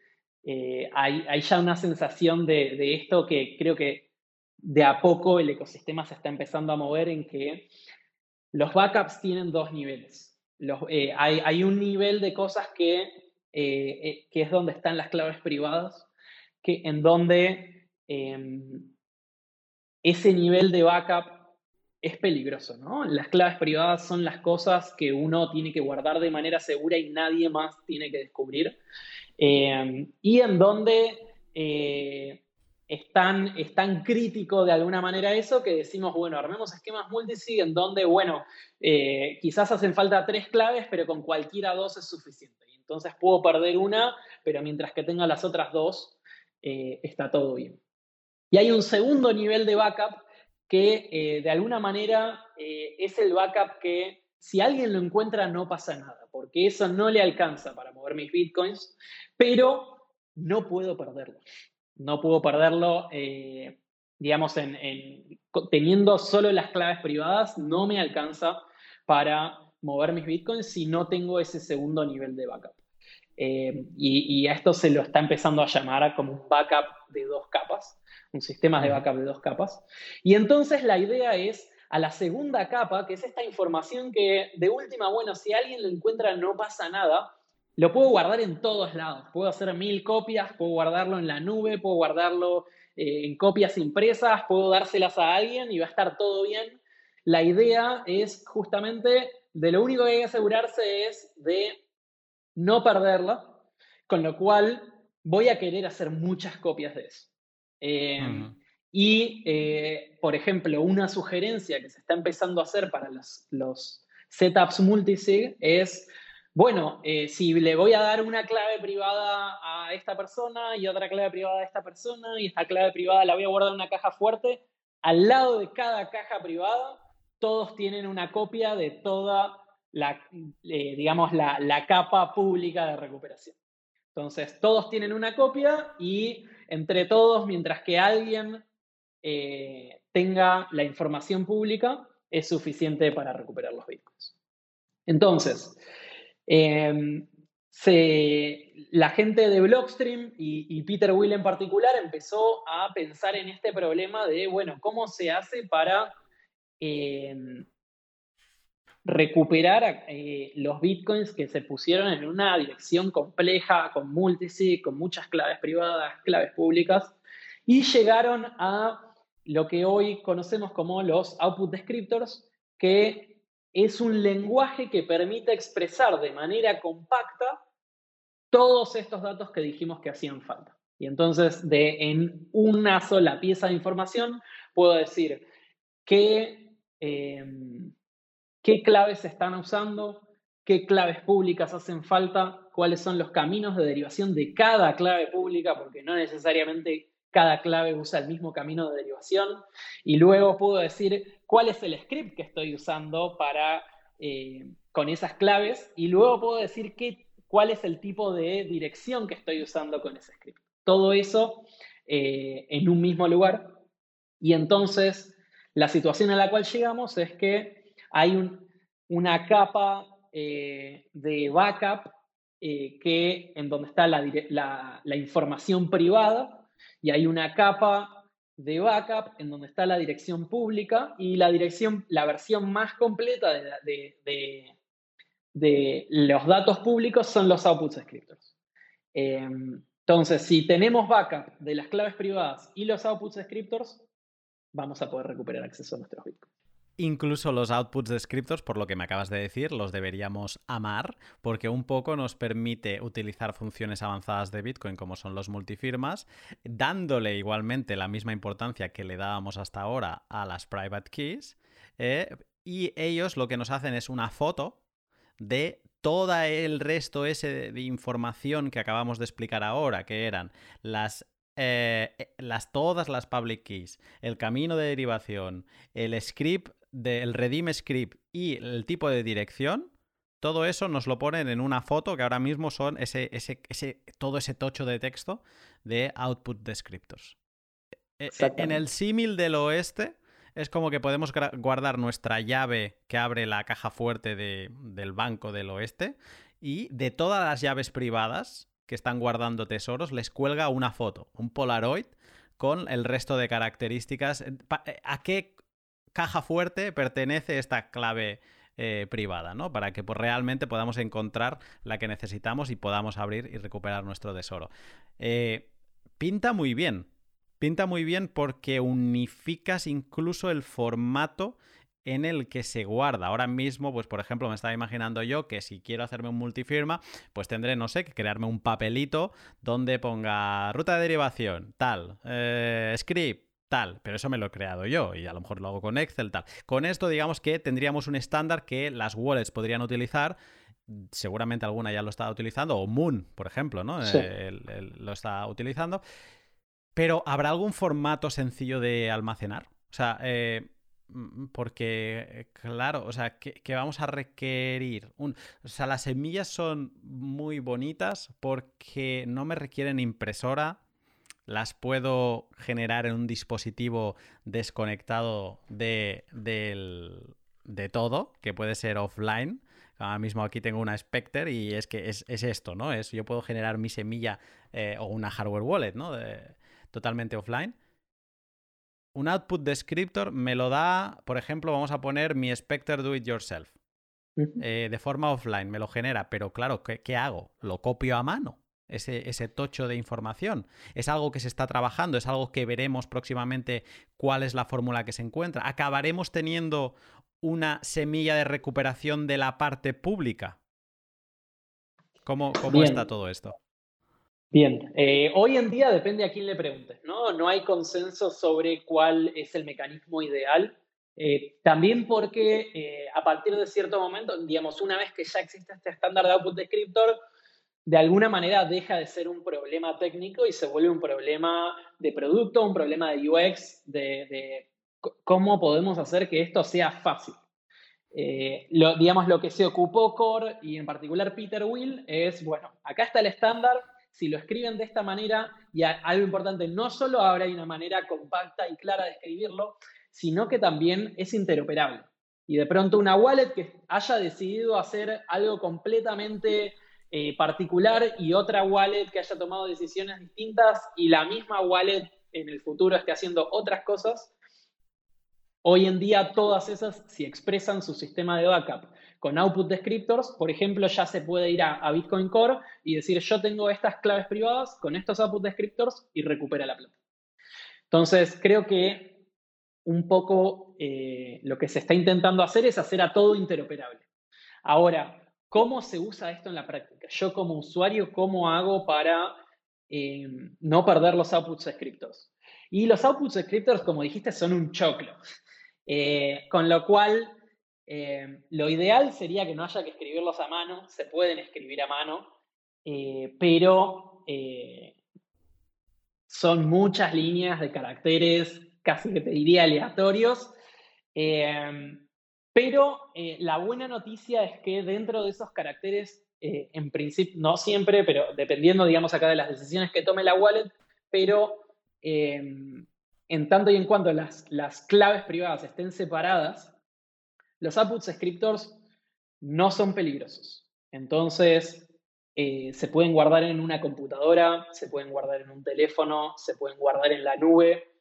hay, hay, ya una sensación de, de, esto que creo que de a poco el ecosistema se está empezando a mover en que los backups tienen dos niveles. Los, hay, hay, un nivel de cosas que, que es donde están las claves privadas, que, en donde em, ese nivel de backup es peligroso, ¿no? Las claves privadas son las cosas que uno tiene que guardar de manera segura y nadie más tiene que descubrir. Em, y en donde eh, es, tan, crítico de alguna manera eso que decimos, bueno, armemos esquemas multisig en donde, bueno, eh, quizás hacen falta tres claves, pero con cualquiera dos es suficiente. Entonces puedo perder una, pero mientras que tenga las otras dos, eh, está todo bien. Y hay un segundo nivel de backup que eh, de alguna manera eh, es el backup que si alguien lo encuentra no pasa nada, porque eso no le alcanza para mover mis bitcoins, pero no puedo perderlo. No puedo perderlo, digamos, teniendo solo las claves privadas, no me alcanza para mover mis bitcoins si no tengo ese segundo nivel de backup. Eh, y, a esto se lo está empezando a llamar como un backup de dos capas, un sistema de backup de dos capas. Y entonces la idea es a la segunda capa, que es esta información que de última, bueno, si alguien lo encuentra no pasa nada, lo puedo guardar en todos lados. Puedo hacer mil copias, puedo guardarlo en la nube, puedo guardarlo eh, en copias impresas, puedo dárselas a alguien y va a estar todo bien. La idea es justamente, de lo único que hay que asegurarse es de no perderla, con lo cual voy a querer hacer muchas copias de eso. Em, y, eh, por ejemplo, una sugerencia que se está empezando a hacer para los, los setups multisig es, bueno, eh, si le voy a dar una clave privada a esta persona y otra clave privada a esta persona y esta clave privada la voy a guardar en una caja fuerte, al lado de cada caja privada todos tienen una copia de toda la, eh, digamos, la, capa pública de recuperación. Entonces, todos tienen una copia y entre todos, mientras que alguien eh, tenga la información pública, es suficiente para recuperar los bitcoins. Entonces, em, la gente de Blockstream y, Peter Will en particular empezó a pensar en este problema de, bueno, ¿cómo se hace para em, recuperar eh, los bitcoins que se pusieron en una dirección compleja, con multisig, con muchas claves privadas, claves públicas, y llegaron a lo que hoy conocemos como los output descriptors, que es un lenguaje que permite expresar de manera compacta todos estos datos que dijimos que hacían falta. Y entonces, de, en una sola pieza de información, puedo decir que em, qué claves se están usando, qué claves públicas hacen falta, cuáles son los caminos de derivación de cada clave pública, porque no necesariamente cada clave usa el mismo camino de derivación. Y luego puedo decir cuál es el script que estoy usando para, eh, con esas claves. Y luego puedo decir qué, cuál es el tipo de dirección que estoy usando con ese script. Todo eso eh, en un mismo lugar. Y entonces la situación a la cual llegamos es que hay una capa eh, de backup eh, que, en donde está la, información privada y hay una capa de backup en donde está la dirección pública y la dirección, la versión más completa de, los datos públicos son los output scriptors. Em, entonces, si tenemos backup de las claves privadas y los output scriptors, vamos a poder recuperar acceso a nuestros bitcoins. Incluso los outputs descriptos, por lo que me acabas de decir, los deberíamos amar porque un poco nos permite utilizar funciones avanzadas de Bitcoin como son los multifirmas, dándole igualmente la misma importancia que le dábamos hasta ahora a las private keys. Eh, y ellos lo que nos hacen es una foto de todo el resto ese de información que acabamos de explicar ahora, que eran las eh, eh, las, todas las public keys, el camino de derivación, el script, del redeem script y el tipo de dirección, todo eso nos lo ponen en una foto que ahora mismo son ese, ese, ese todo ese tocho de texto de output descriptors. E, e, en el símil del oeste es como que podemos guardar nuestra llave que abre la caja fuerte del banco del oeste y de todas las llaves privadas que están guardando tesoros les cuelga una foto, un Polaroid con el resto de características. Eh, ¿A qué caja fuerte pertenece esta clave eh, privada, ¿no? Para que pues, realmente podamos encontrar la que necesitamos y podamos abrir y recuperar nuestro tesoro. pinta muy bien. Pinta muy bien porque unificas incluso el formato en el que se guarda. Ahora mismo, pues por ejemplo, me estaba imaginando yo que si quiero hacerme un multifirma, pues tendré, no sé, que crearme un papelito donde ponga ruta de derivación, tal, eh, script, tal, pero eso me lo he creado yo y a lo mejor lo hago con Excel, tal. Con esto, digamos que tendríamos un estándar que las wallets podrían utilizar. Seguramente alguna ya lo está utilizando, o Moon, por ejemplo, ¿no? lo está utilizando. Pero ¿habrá algún formato sencillo de almacenar? O sea, eh, Mm, porque, claro, o sea, que, vamos a requerir. Un, o sea, las semillas son muy bonitas porque no me requieren impresora. Las puedo generar en un dispositivo desconectado de, de todo, que puede ser offline. Ahora mismo aquí tengo una Spectre y es que es, esto, ¿no? Es, yo puedo generar mi semilla eh, o una hardware wallet, ¿no? totalmente offline un output descriptor me lo da, por ejemplo, vamos a poner mi Spectre Do It Yourself. Eh, de forma offline, me lo genera, pero claro, ¿qué, hago? Lo copio a mano, ese, ese, tocho de información. Es algo que se está trabajando, es algo que veremos próximamente cuál es la fórmula que se encuentra. ¿Acabaremos teniendo una semilla de recuperación de la parte pública? ¿Cómo, cómo está todo esto? Bien, eh, hoy en día depende a quién le preguntes, ¿no? No hay consenso sobre cuál es el mecanismo ideal. Eh, también porque eh, a partir de cierto momento, digamos, una vez que ya existe este estándar de output descriptor, de alguna manera deja de ser un problema técnico y se vuelve un problema de producto, un problema de UX, de, cómo podemos hacer que esto sea fácil. lo, digamos, lo que se ocupó Core y en particular Peter Will es, bueno, acá está el estándar, si lo escriben de esta manera, y algo importante, no solo ahora una manera compacta y clara de escribirlo, sino que también es interoperable. Y de pronto una wallet que haya decidido hacer algo completamente eh, particular y otra wallet que haya tomado decisiones distintas y la misma wallet en el futuro esté haciendo otras cosas, hoy en día todas esas, si expresan su sistema de backup con output descriptors, por ejemplo, ya se puede ir a, Bitcoin Core y decir, yo tengo estas claves privadas con estos output descriptors y recupera la plata. Entonces, creo que un poco eh, lo que se está intentando hacer es hacer a todo interoperable. Ahora, ¿cómo se usa esto en la práctica? Yo como usuario, ¿cómo hago para eh, no perder los output descriptors? Y los output descriptors, como dijiste, son un choclo. <laughs> Eh, con lo cual, eh, lo ideal sería que no haya que escribirlos a mano, se pueden escribir a mano, pero son muchas líneas de caracteres, casi que te diría aleatorios. Pero la buena noticia es que dentro de esos caracteres, en principio, no siempre, pero dependiendo, digamos, acá de las decisiones que tome la wallet, pero en tanto y en cuanto las, las claves privadas estén separadas, los output scriptors no son peligrosos. Entonces, eh, se pueden guardar en una computadora, se pueden guardar en un teléfono, se pueden guardar en la nube.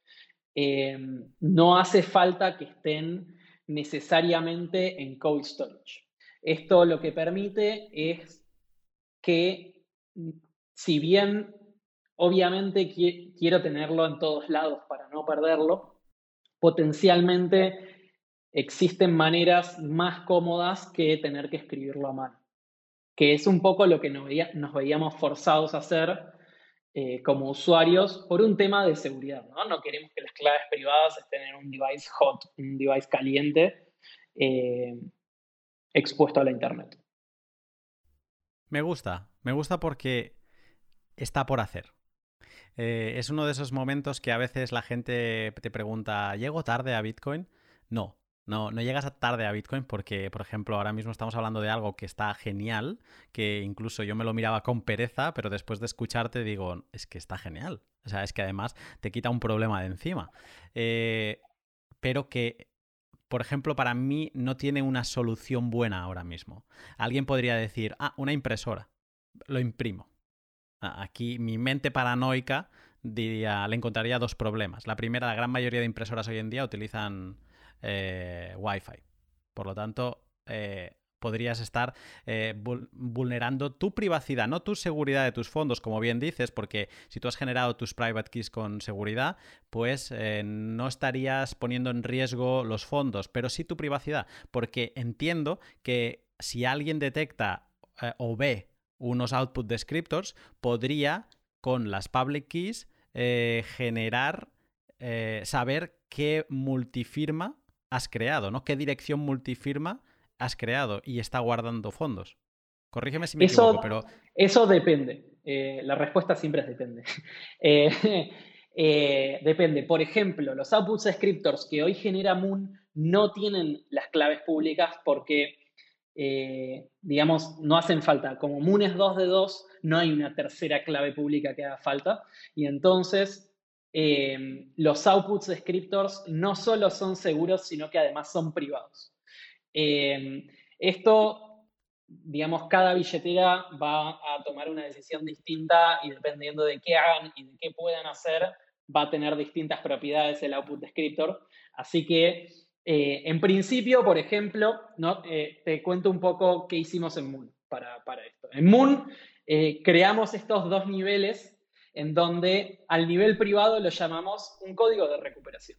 Eh, no hace falta que estén necesariamente en cold storage. Esto lo que permite es que, si bien obviamente quiero tenerlo en todos lados para no perderlo, potencialmente existen maneras más cómodas que tener que escribirlo a mano, que es un poco lo que nos, veíamos forzados a hacer eh, como usuarios por un tema de seguridad. ¿no? no queremos que las claves privadas estén en un device hot, un device caliente, eh, expuesto a la Internet. Me gusta, me gusta porque está por hacer. Eh, es uno de esos momentos que a veces la gente te pregunta, ¿llego tarde a Bitcoin? No, no, no llegas tarde a Bitcoin porque, por ejemplo, ahora mismo estamos hablando de algo que está genial, que incluso yo me lo miraba con pereza, pero después de escucharte digo, es que está genial. O sea, es que además te quita un problema de encima. Eh, pero que, por ejemplo, para mí no tiene una solución buena ahora mismo. Alguien podría decir, ah, una impresora, lo imprimo. Aquí mi mente paranoica diría, le encontraría dos problemas. La primera, la gran mayoría de impresoras hoy en día utilizan eh, Wi-Fi. Por lo tanto, eh, podrías estar eh, vulnerando tu privacidad, no tu seguridad de tus fondos, como bien dices, porque si tú has generado tus private keys con seguridad, pues no estarías poniendo en riesgo los fondos, pero sí tu privacidad, porque entiendo que si alguien detecta o ve unos output descriptors, podría con las public keys generar, saber qué multifirma has creado, ¿no? ¿Qué dirección multifirma has creado y está guardando fondos? Corrígeme si me equivoco, pero... Eso depende. Eh, la respuesta siempre es depende. <laughs> depende. Por ejemplo, los output descriptors que hoy genera Moon no tienen las claves públicas porque eh, digamos, no hacen falta. Como Moon es 2 de 2, no hay una tercera clave pública que haga falta. Y entonces, eh, los outputs descriptors no solo son seguros, sino que además son privados. Eh, esto, digamos, cada billetera va a tomar una decisión distinta y dependiendo de qué hagan y de qué puedan hacer, va a tener distintas propiedades el output descriptor. Así que eh, en principio, por ejemplo, ¿no? Te cuento un poco qué hicimos en Moon para, esto. En Moon creamos estos dos niveles en donde al nivel privado lo llamamos un código de recuperación.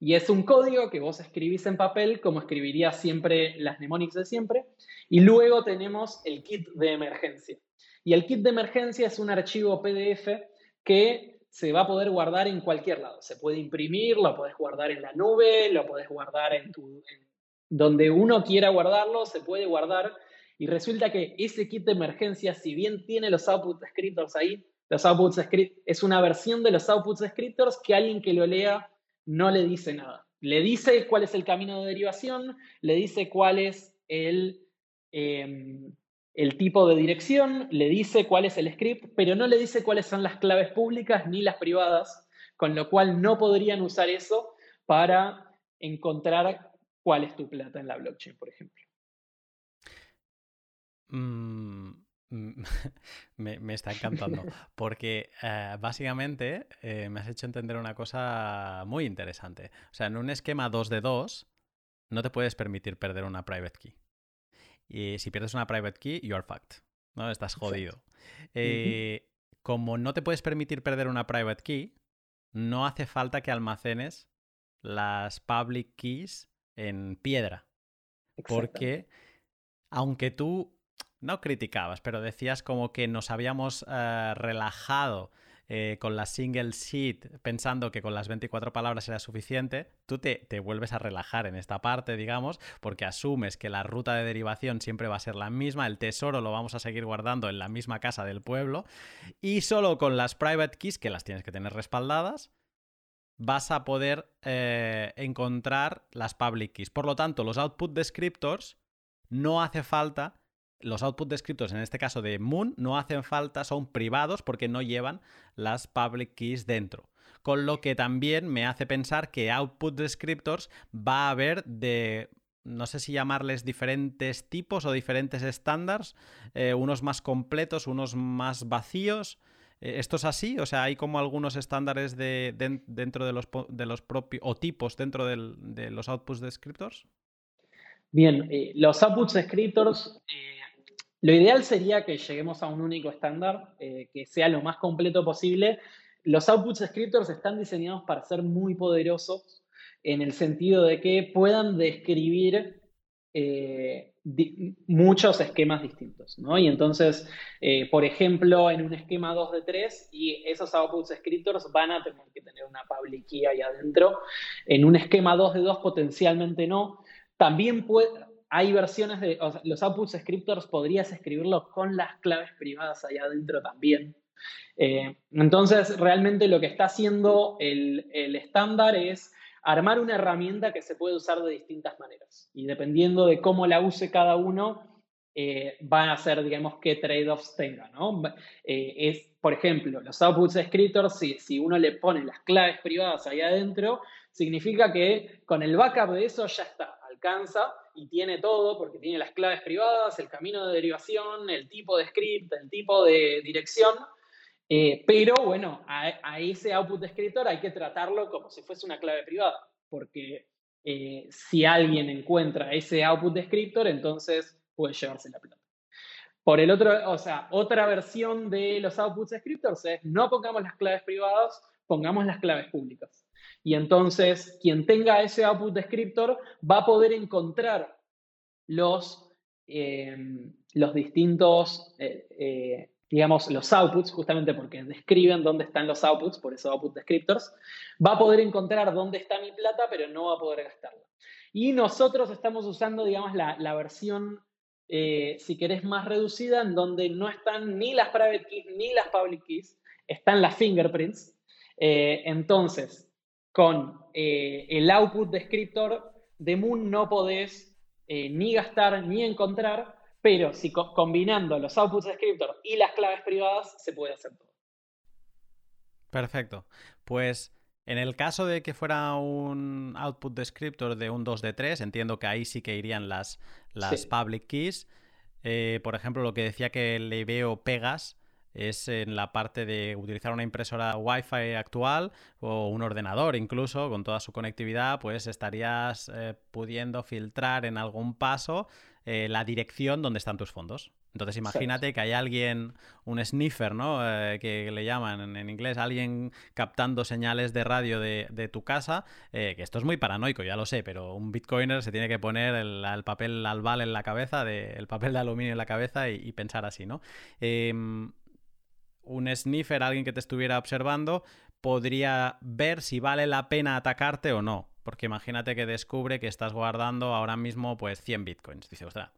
Y es un código que vos escribís en papel como escribiría siempre las mnemonics de siempre. Y luego tenemos el kit de emergencia. Y el kit de emergencia es un archivo PDF que se va a poder guardar en cualquier lado. Se puede imprimir, lo puedes guardar en la nube, lo puedes guardar en tu... donde uno quiera guardarlo, se puede guardar. Y resulta que ese kit de emergencia, si bien tiene los output descriptors ahí, los output script es una versión de los output descriptors que alguien que lo lea no le dice nada. Le dice cuál es el camino de derivación, le dice cuál es el, em, el tipo de dirección, le dice cuál es el script, pero no le dice cuáles son las claves públicas ni las privadas, con lo cual no podrían usar eso para encontrar cuál es tu plata en la blockchain, por ejemplo. Mm, mm, <laughs> me, está encantando, <laughs> porque eh, básicamente eh, me has hecho entender una cosa muy interesante. O sea, en un esquema 2 de 2 no te puedes permitir perder una private key. Y si pierdes una private key, you are fucked. ¿no? Estás jodido. Eh, como no te puedes permitir perder una private key, no hace falta que almacenes las public keys en piedra. Porque aunque tú no criticabas, pero decías como que nos habíamos eh, relajado eh, con la single sheet pensando que con las 24 palabras era suficiente, tú te, vuelves a relajar en esta parte, digamos, porque asumes que la ruta de derivación siempre va a ser la misma, el tesoro lo vamos a seguir guardando en la misma casa del pueblo, y solo con las private keys, que las tienes que tener respaldadas, vas a poder eh, encontrar las public keys. Por lo tanto, los output descriptors no hace falta los output descritos, en este caso de Moon, no hacen falta, son privados porque no llevan las public keys dentro. Con lo que también me hace pensar que output descriptors va a haber de no sé si llamarles diferentes tipos o diferentes estándares, eh, unos más completos, unos más vacíos. Eh, ¿Esto es así? O sea, hay como algunos estándares de, dentro de los, de los propios, o tipos dentro de los output descriptors. Bien, eh, los output descriptors lo ideal sería que lleguemos a un único estándar eh, que sea lo más completo posible. Los output scriptors están diseñados para ser muy poderosos en el sentido de que puedan describir eh, muchos esquemas distintos. ¿no? Y entonces, eh, por ejemplo, en un esquema 2 de 3, y esos output scriptors van a tener que tener una public key ahí adentro. En un esquema 2 de 2 potencialmente no. También puede, hay versiones de los output scriptors, podrías escribirlos con las claves privadas ahí adentro también. Eh, entonces, realmente lo que está haciendo el, estándar es armar una herramienta que se puede usar de distintas maneras. Y dependiendo de cómo la use cada uno, eh, van a ser, digamos, qué trade-offs tenga, ¿no? Eh, es, por ejemplo, los outputs scriptors, si, si uno le pone las claves privadas ahí adentro, significa que con el backup de eso ya está, alcanza y tiene todo, porque tiene las claves privadas, el camino de derivación, el tipo de script, el tipo de dirección, eh, pero bueno, a, ese output descriptor hay que tratarlo como si fuese una clave privada, porque eh, si alguien encuentra ese output descriptor, entonces puede llevarse la plata. Por el otro, o sea, otra versión de los output descriptors es no pongamos las claves privadas, pongamos las claves públicas. Y entonces, quien tenga ese output descriptor va a poder encontrar los, eh, los distintos digamos, los outputs, justamente porque describen dónde están los outputs, por eso output descriptors, va a poder encontrar dónde está mi plata, pero no va a poder gastarla. Y nosotros estamos usando, digamos, la, versión, eh, si querés, más reducida, en donde no están ni las private keys ni las public keys, están las fingerprints. Eh, entonces, con eh, el output descriptor de Moon no podés ni gastar ni encontrar, pero si combinando los outputs descriptor y las claves privadas, se puede hacer todo. Perfecto. Pues en el caso de que fuera un output descriptor de un 2 de 3, entiendo que ahí sí que irían las, las public keys. Eh, por ejemplo, lo que decía que le veo pegas es en la parte de utilizar una impresora Wi-Fi actual o un ordenador incluso con toda su conectividad, pues estarías eh, pudiendo filtrar en algún paso eh, la dirección donde están tus fondos. Entonces imagínate que hay alguien, un sniffer, ¿no? Eh, que le llaman en, inglés, alguien captando señales de radio de, tu casa, eh, que esto es muy paranoico, ya lo sé, pero un bitcoiner se tiene que poner el, papel albal en la cabeza, el papel de aluminio en la cabeza y, pensar así, ¿no? Un sniffer, alguien que te estuviera observando, podría ver si vale la pena atacarte o no. Porque imagínate que descubre que estás guardando ahora mismo pues 100 bitcoins. Dice, ostras,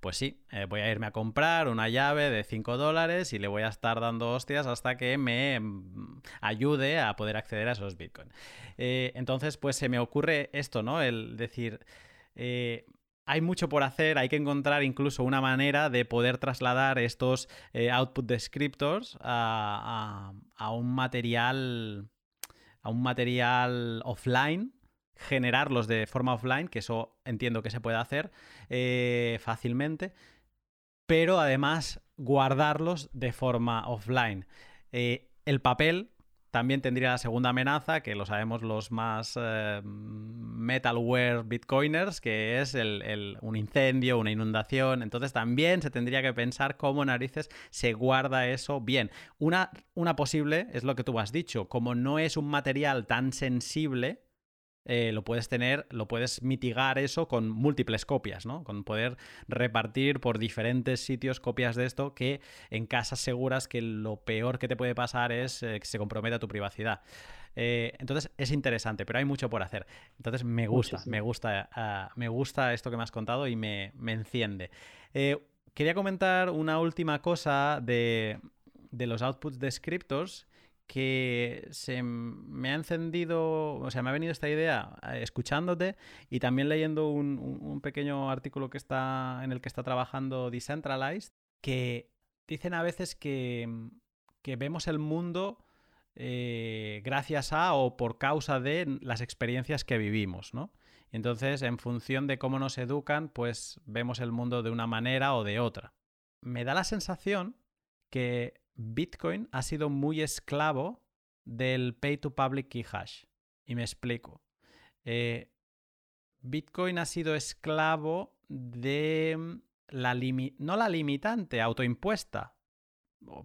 pues sí, eh, voy a irme a comprar una llave de 5 dólares y le voy a estar dando hostias hasta que me mm, ayude a poder acceder a esos bitcoins. Eh, entonces, pues se me ocurre esto, ¿no? El decir... Eh, hay mucho por hacer, hay que encontrar incluso una manera de poder trasladar estos output descriptors a, a, un material a un material offline generarlos de forma offline, que eso entiendo que se puede hacer eh, fácilmente, pero además guardarlos de forma offline. Eh, el papel también tendría la segunda amenaza, que lo sabemos los más eh, metalware bitcoiners, que es un incendio, una inundación. Entonces también se tendría que pensar cómo narices se guarda eso bien. Una, una posible, es lo que tú has dicho, como no es un material tan sensible, eh, lo puedes tener, lo puedes mitigar eso con múltiples copias, ¿no? Con poder repartir por diferentes sitios copias de esto que en casas seguras que lo peor que te puede pasar es eh, que se comprometa tu privacidad. Eh, entonces es interesante, pero hay mucho por hacer. Entonces me gusta, me gusta, ah, me gusta esto que me has contado y me, enciende. quería comentar una última cosa de, de los outputs de scriptos que se me ha encendido, o sea, me ha venido esta idea eh, escuchándote y también leyendo un, pequeño artículo que está en el que está trabajando Decentralized, que dicen a veces que, vemos el mundo eh, gracias a o por causa de las experiencias que vivimos, ¿no? Entonces, en función de cómo nos educan, pues vemos el mundo de una manera o de otra. Me da la sensación que Bitcoin ha sido muy esclavo del pay to public key hash. Y me explico. Eh, Bitcoin ha sido esclavo de mm, la no la limitante autoimpuesta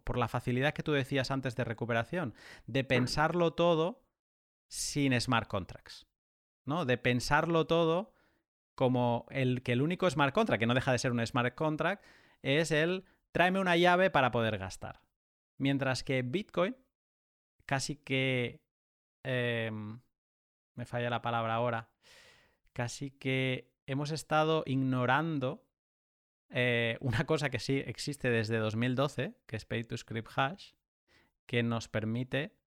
por la facilidad que tú decías antes de recuperación, de pensarlo todo sin smart contracts, ¿no? De pensarlo todo como el que el único smart contract, que no deja de ser un smart contract, es el tráeme una llave para poder gastar. Mientras que Bitcoin casi que... Em, me falla la palabra ahora. Casi que hemos estado ignorando eh, una cosa que sí existe desde 2012, que es Pay to Script Hash, que nos permite,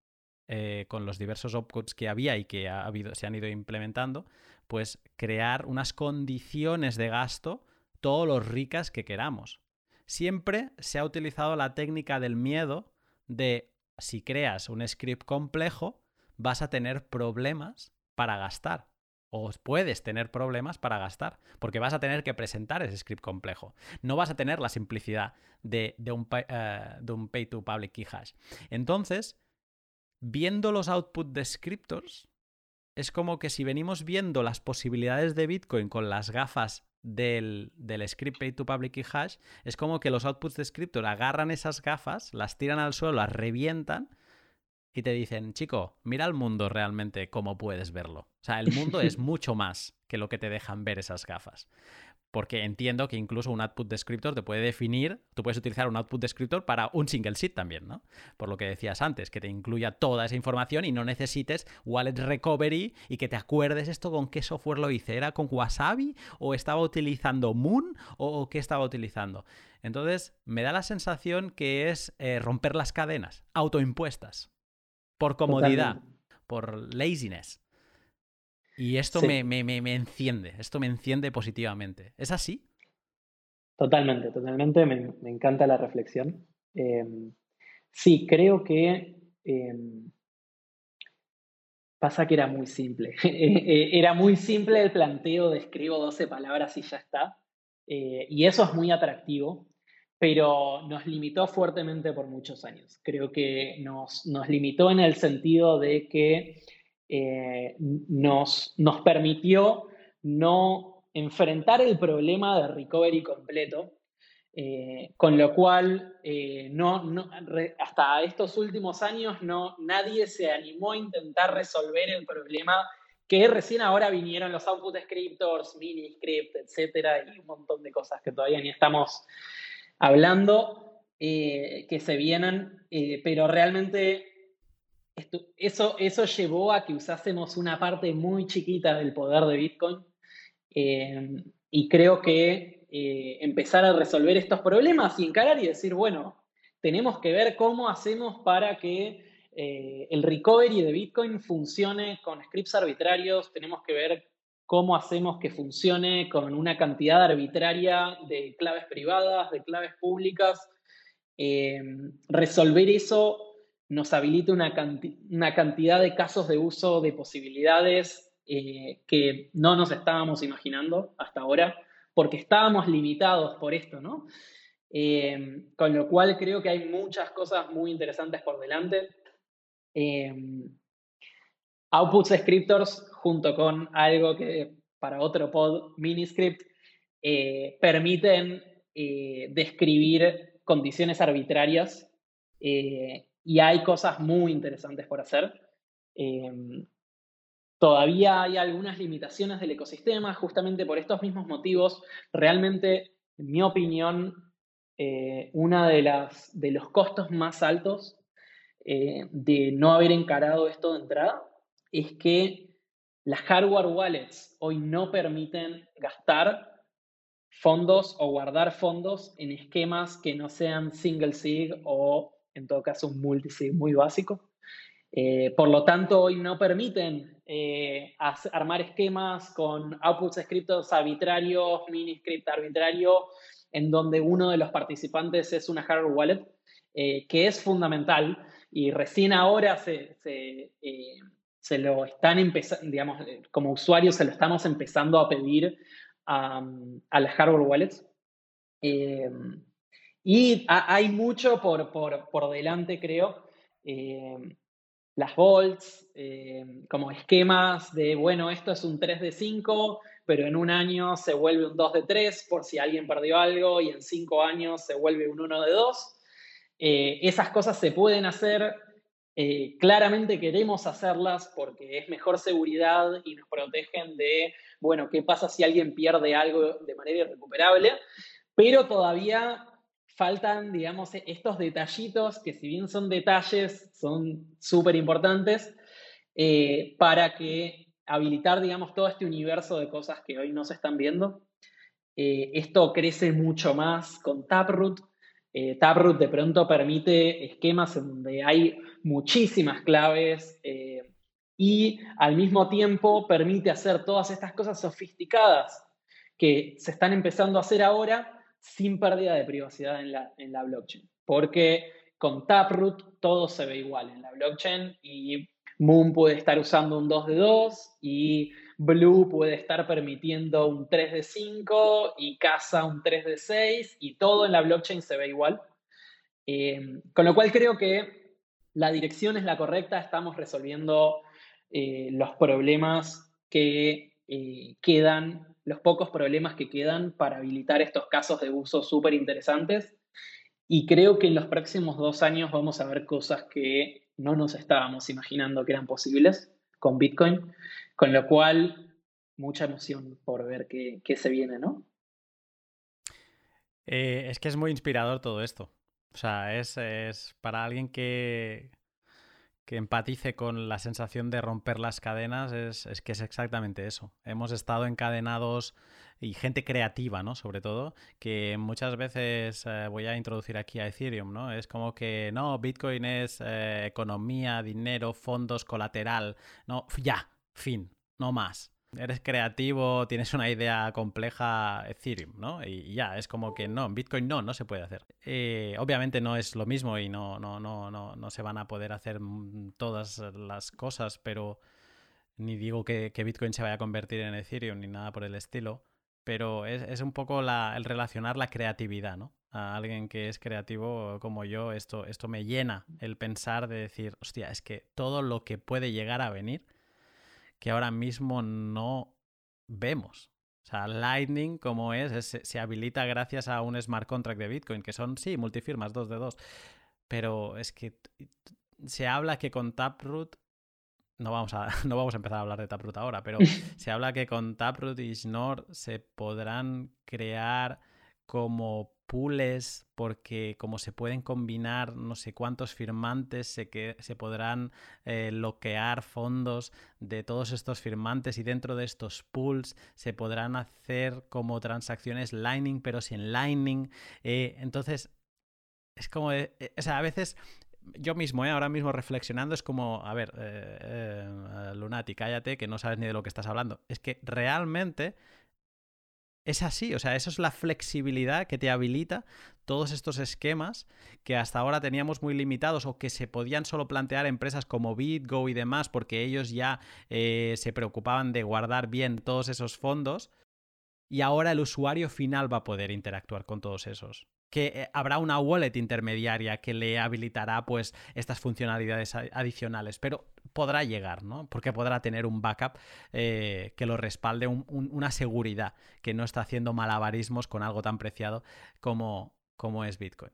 eh, con los diversos opcodes que había y que ha habido, se han ido implementando, pues crear unas condiciones de gasto todo lo ricas que queramos. Siempre se ha utilizado la técnica del miedo de si creas un script complejo, vas a tener problemas para gastar. O puedes tener problemas para gastar, porque vas a tener que presentar ese script complejo. No vas a tener la simplicidad de, un, eh, de un, pay to public key hash. Entonces, viendo los output descriptors, es como que si venimos viendo las posibilidades de Bitcoin con las gafas del, script pay to public key hash, es como que los output descriptors agarran esas gafas, las tiran al suelo, las revientan y te dicen, chico, mira el mundo realmente como puedes verlo. O sea, el mundo <laughs> es mucho más que lo que te dejan ver esas gafas. Porque entiendo que incluso un output descriptor te puede definir, tú puedes utilizar un output descriptor para un single seed también, ¿no? Por lo que decías antes, que te incluya toda esa información y no necesites wallet recovery y que te acuerdes esto con qué software lo hice. ¿Era con Wasabi o estaba utilizando Moon o qué estaba utilizando? Entonces, me da la sensación que es eh, romper las cadenas autoimpuestas por comodidad, por laziness. Y esto me, enciende, esto me enciende positivamente. ¿Es así? Totalmente, totalmente. Me, encanta la reflexión. Em, sí, creo que em, pasa que era muy simple. <laughs> Eh, era muy simple el planteo de escribo 12 palabras y ya está. Eh, y eso es muy atractivo pero nos limitó fuertemente por muchos años. Creo que nos, limitó en el sentido de que eh, nos, nos permitió no enfrentar el problema de recovery completo, eh, con lo cual eh, no, hasta estos últimos años no, nadie se animó a intentar resolver el problema que recién ahora vinieron los output scriptors, mini script, etcétera, y un montón de cosas que todavía ni estamos hablando que se vienen, pero realmente eso, eso llevó a que usásemos una parte muy chiquita del poder de Bitcoin eh, y creo que empezar a resolver estos problemas y encarar y decir, bueno, tenemos que ver cómo hacemos para que el recovery de Bitcoin funcione con scripts arbitrarios, tenemos que ver cómo hacemos que funcione con una cantidad arbitraria de claves privadas, de claves públicas. Eh, resolver eso nos habilita una, cantidad de casos de uso de posibilidades eh, que no nos estábamos imaginando hasta ahora, porque estábamos limitados por esto, ¿no? Eh, con lo cual creo que hay muchas cosas muy interesantes por delante. Outputs scriptors junto con algo que para otro pod, Miniscript, eh, permiten describir condiciones arbitrarias y hay cosas muy interesantes por hacer. todavía hay algunas limitaciones del ecosistema, justamente por estos mismos motivos. Realmente, en mi opinión, uno de, las, de los costos más altos de no haber encarado esto de entrada es que las hardware wallets hoy no permiten gastar fondos o guardar fondos en esquemas que no sean single sig o en todo caso un multisig muy básico. Eh, por lo tanto, hoy no permiten eh, armar esquemas con outputs scripts arbitrarios, mini script arbitrario, en donde uno de los participantes es una hardware wallet, eh, que es fundamental y recién ahora se, se lo están empezando, digamos, eh, como usuarios se lo estamos empezando a pedir a, las hardware wallets. Eh, y hay mucho por, por, delante, creo. Eh, las vaults, como esquemas de, bueno, esto es un 3 de 5, pero en un año se vuelve un 2 de 3 por si alguien perdió algo y en 5 años se vuelve un 1 de 2. esas cosas se pueden hacer eh, claramente queremos hacerlas porque es mejor seguridad y nos protegen de, bueno, qué pasa si alguien pierde algo de manera irrecuperable, pero todavía faltan, digamos, estos detallitos que si bien son detalles, son súper importantes eh, para habilitar, digamos, todo este universo de cosas que hoy no se están viendo. Eh, esto crece mucho más con Taproot. Eh, Taproot de pronto permite esquemas en donde hay muchísimas claves y al mismo tiempo permite hacer todas estas cosas sofisticadas que se están empezando a hacer ahora sin pérdida de privacidad en la, en la blockchain. Porque con Taproot todo se ve igual en la blockchain y Moon puede estar usando un 2 de 2 y Blue puede estar permitiendo un 3 de 5 y Casa un 3 de 6 y todo en la blockchain se ve igual. Eh, con lo cual creo que la dirección es la correcta, estamos resolviendo eh, los problemas que eh, quedan, los pocos problemas que quedan para habilitar estos casos de uso súper interesantes. Y creo que en los próximos dos años vamos a ver cosas que no nos estábamos imaginando que eran posibles con Bitcoin, con lo cual mucha emoción por ver qué, se viene, ¿no? Eh, es que es muy inspirador todo esto. O sea, es, es para alguien que, que empatice con la sensación de romper las cadenas, es, es, que es exactamente eso. Hemos estado encadenados y gente creativa, ¿no? Sobre todo, que muchas veces eh, voy a introducir aquí a Ethereum, ¿no? Es como que, no, Bitcoin es eh, economía, dinero, fondos, colateral, no, ya, fin, no más. Eres creativo, tienes una idea compleja, Ethereum, ¿no? Y ya, es como que no, en Bitcoin no, no se puede hacer. Eh, obviamente no es lo mismo y no, no, no, no, no se van a poder hacer todas las cosas, pero ni digo que, que Bitcoin se vaya a convertir en Ethereum ni nada por el estilo pero es, un poco el relacionar la creatividad, ¿no? A alguien que es creativo como yo, esto, esto me llena el pensar de decir, hostia, es que todo lo que puede llegar a venir, que ahora mismo no vemos. O sea, Lightning, como es, se habilita gracias a un smart contract de Bitcoin, que son, sí, multifirmas, dos de dos. Pero es que se habla que con Taproot no vamos, a, <laughs> no vamos a empezar a hablar de Taproot ahora, pero <laughs> se habla que con Taproot y Snort se podrán crear como pools porque como se pueden combinar no sé cuántos firmantes se, que, se podrán eh, bloquear fondos de todos estos firmantes y dentro de estos pools se podrán hacer como transacciones Lightning pero sin Lightning eh, entonces es como, eh, o sea, a veces yo mismo, ¿eh? ahora mismo reflexionando, es como, a ver, eh, eh, Lunati, cállate, que no sabes ni de lo que estás hablando. Es que realmente es así, o sea, eso es la flexibilidad que te habilita todos estos esquemas que hasta ahora teníamos muy limitados o que se podían solo plantear empresas como BitGo y demás porque ellos ya se preocupaban de guardar bien todos esos fondos. Y ahora el usuario final va a poder interactuar con todos esos que eh, habrá una wallet intermediaria que le habilitará pues estas funcionalidades adicionales, pero podrá llegar, ¿no? Porque podrá tener un backup eh, que lo respalde, una seguridad que no está haciendo malabarismos con algo tan preciado como, como es Bitcoin.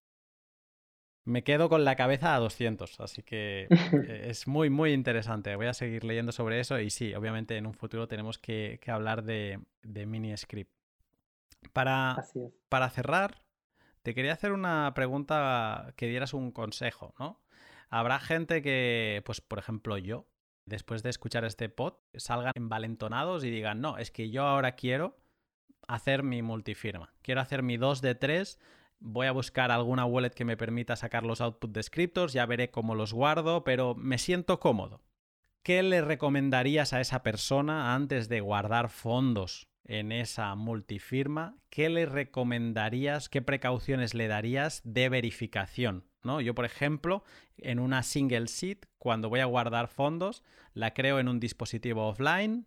Me quedo con la cabeza a 200, así que eh, es muy, muy interesante. Voy a seguir leyendo sobre eso y sí, obviamente en un futuro tenemos que, hablar de, de mini script. Para, para cerrar, te quería hacer una pregunta que dieras un consejo, ¿no? Habrá gente que, pues por ejemplo yo, después de escuchar este pod, salgan envalentonados y digan, no, es que yo ahora quiero hacer mi multifirma, quiero hacer mi 2 de 3, voy a buscar alguna wallet que me permita sacar los output descriptors, ya veré cómo los guardo, pero me siento cómodo. ¿Qué le recomendarías a esa persona antes de guardar fondos en esa multifirma, ¿qué le recomendarías, qué precauciones le darías de verificación? ¿no? Yo, por ejemplo, en una single seed, cuando voy a guardar fondos, la creo en un dispositivo offline,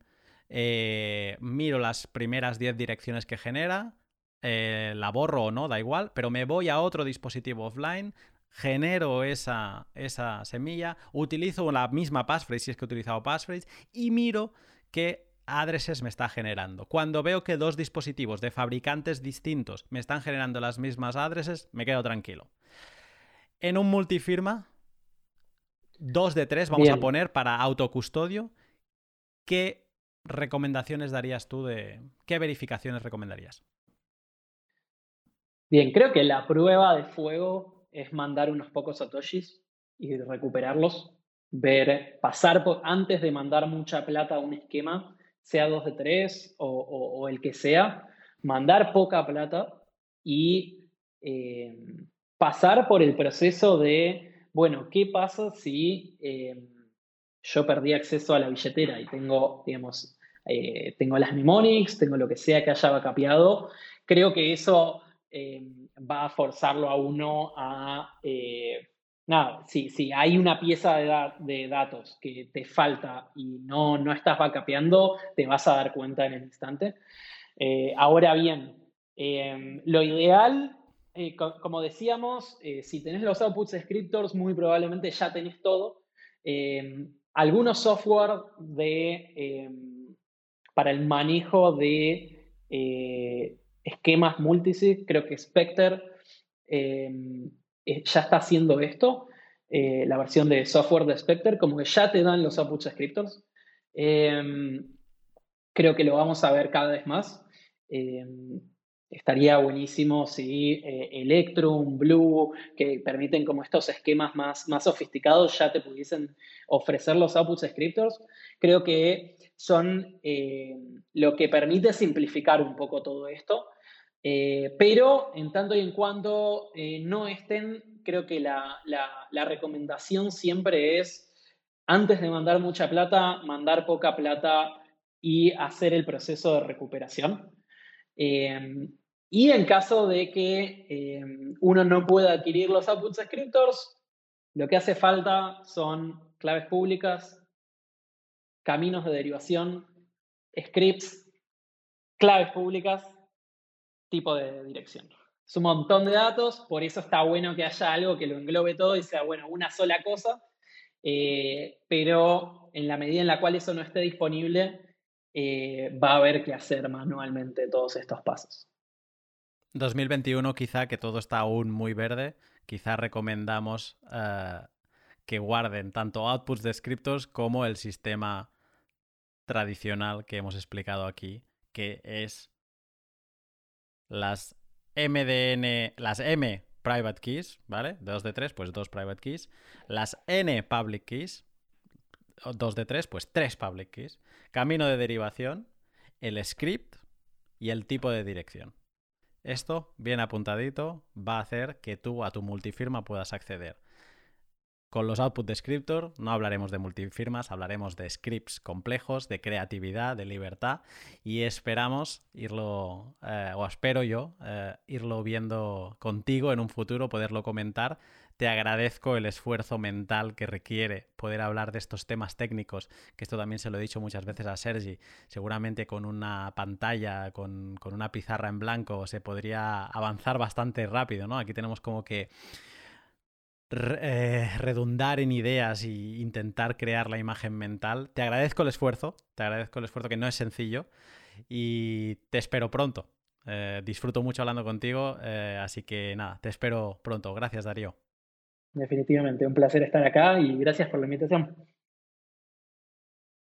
eh, miro las primeras 10 direcciones que genera, eh, la borro o no, da igual, pero me voy a otro dispositivo offline, genero esa, esa semilla, utilizo la misma passphrase si es que he utilizado passphrase y miro que addresses me está generando. Cuando veo que dos dispositivos de fabricantes distintos me están generando las mismas addresses, me quedo tranquilo. En un multifirma, dos de tres vamos a poner para autocustodio. ¿Qué recomendaciones darías tú de qué verificaciones recomendarías? Bien, creo que la prueba de fuego es mandar unos pocos satoshis y recuperarlos ver, pasar por, antes de mandar mucha plata a un esquema, sea 2 de 3 o, el que sea, mandar poca plata y eh, pasar por el proceso de, bueno, ¿qué pasa si eh, yo perdí acceso a la billetera y tengo, digamos, eh, tengo las mnemonics, tengo lo que sea que haya capeado? Creo que eso va a forzarlo a uno a nada, si, si hay una pieza de, datos que te falta y no, no estás backupeando, te vas a dar cuenta en el instante. Eh, ahora bien, em, lo ideal, eh, como decíamos, eh, si tenés los outputs scriptors, muy probablemente ya tenés todo. Algunos software de, para el manejo de esquemas multisig, creo que Spectre eh, ya está haciendo esto, eh, la versión de software de Spectre, como que ya te dan los output scriptors. Em, creo que lo vamos a ver cada vez más. Em, estaría buenísimo si eh, Electrum, Blue, que permiten como estos esquemas más, más sofisticados, ya te pudiesen ofrecer los output scriptors. Creo que son lo que permite simplificar un poco todo esto. Eh, pero en tanto y en cuanto eh, no estén, creo que la, recomendación siempre es, antes de mandar mucha plata, mandar poca plata y hacer el proceso de recuperación. Eh, y en caso de que uno no pueda adquirir los output scriptors, lo que hace falta son claves públicas, caminos de derivación, scripts, claves públicas tipo de dirección. Es un montón de datos, por eso está bueno que haya algo que lo englobe todo y sea, bueno, una sola cosa, eh, pero en la medida en la cual eso no esté disponible, eh, va a haber que hacer manualmente todos estos pasos. 2021 quizá que todo está aún muy verde, quizá recomendamos eh, que guarden tanto outputs de scriptos como el sistema tradicional que hemos explicado aquí, que es las MDN, las M private keys, ¿vale? 2 de 3, pues 2 private keys. Las N public keys, 2 de 3, pues 3 public keys. Camino de derivación, el script y el tipo de dirección. Esto, bien apuntadito, va a hacer que tú a tu multifirma puedas acceder con los output descriptor no hablaremos de multifirmas, hablaremos de scripts complejos, de creatividad, de libertad y esperamos irlo, eh, o espero yo, eh, irlo viendo contigo en un futuro, poderlo comentar. Te agradezco el esfuerzo mental que requiere poder hablar de estos temas técnicos, que esto también se lo he dicho muchas veces a Sergi. Seguramente con una pantalla, con, con una pizarra en blanco, se podría avanzar bastante rápido, ¿no? Aquí tenemos como que eh, redundar en ideas e intentar crear la imagen mental. Te agradezco el esfuerzo, te agradezco el esfuerzo que no es sencillo y te espero pronto. Eh, disfruto mucho hablando contigo, eh, así que nada, te espero pronto. Gracias, Darío. Definitivamente, un placer estar acá y gracias por la invitación.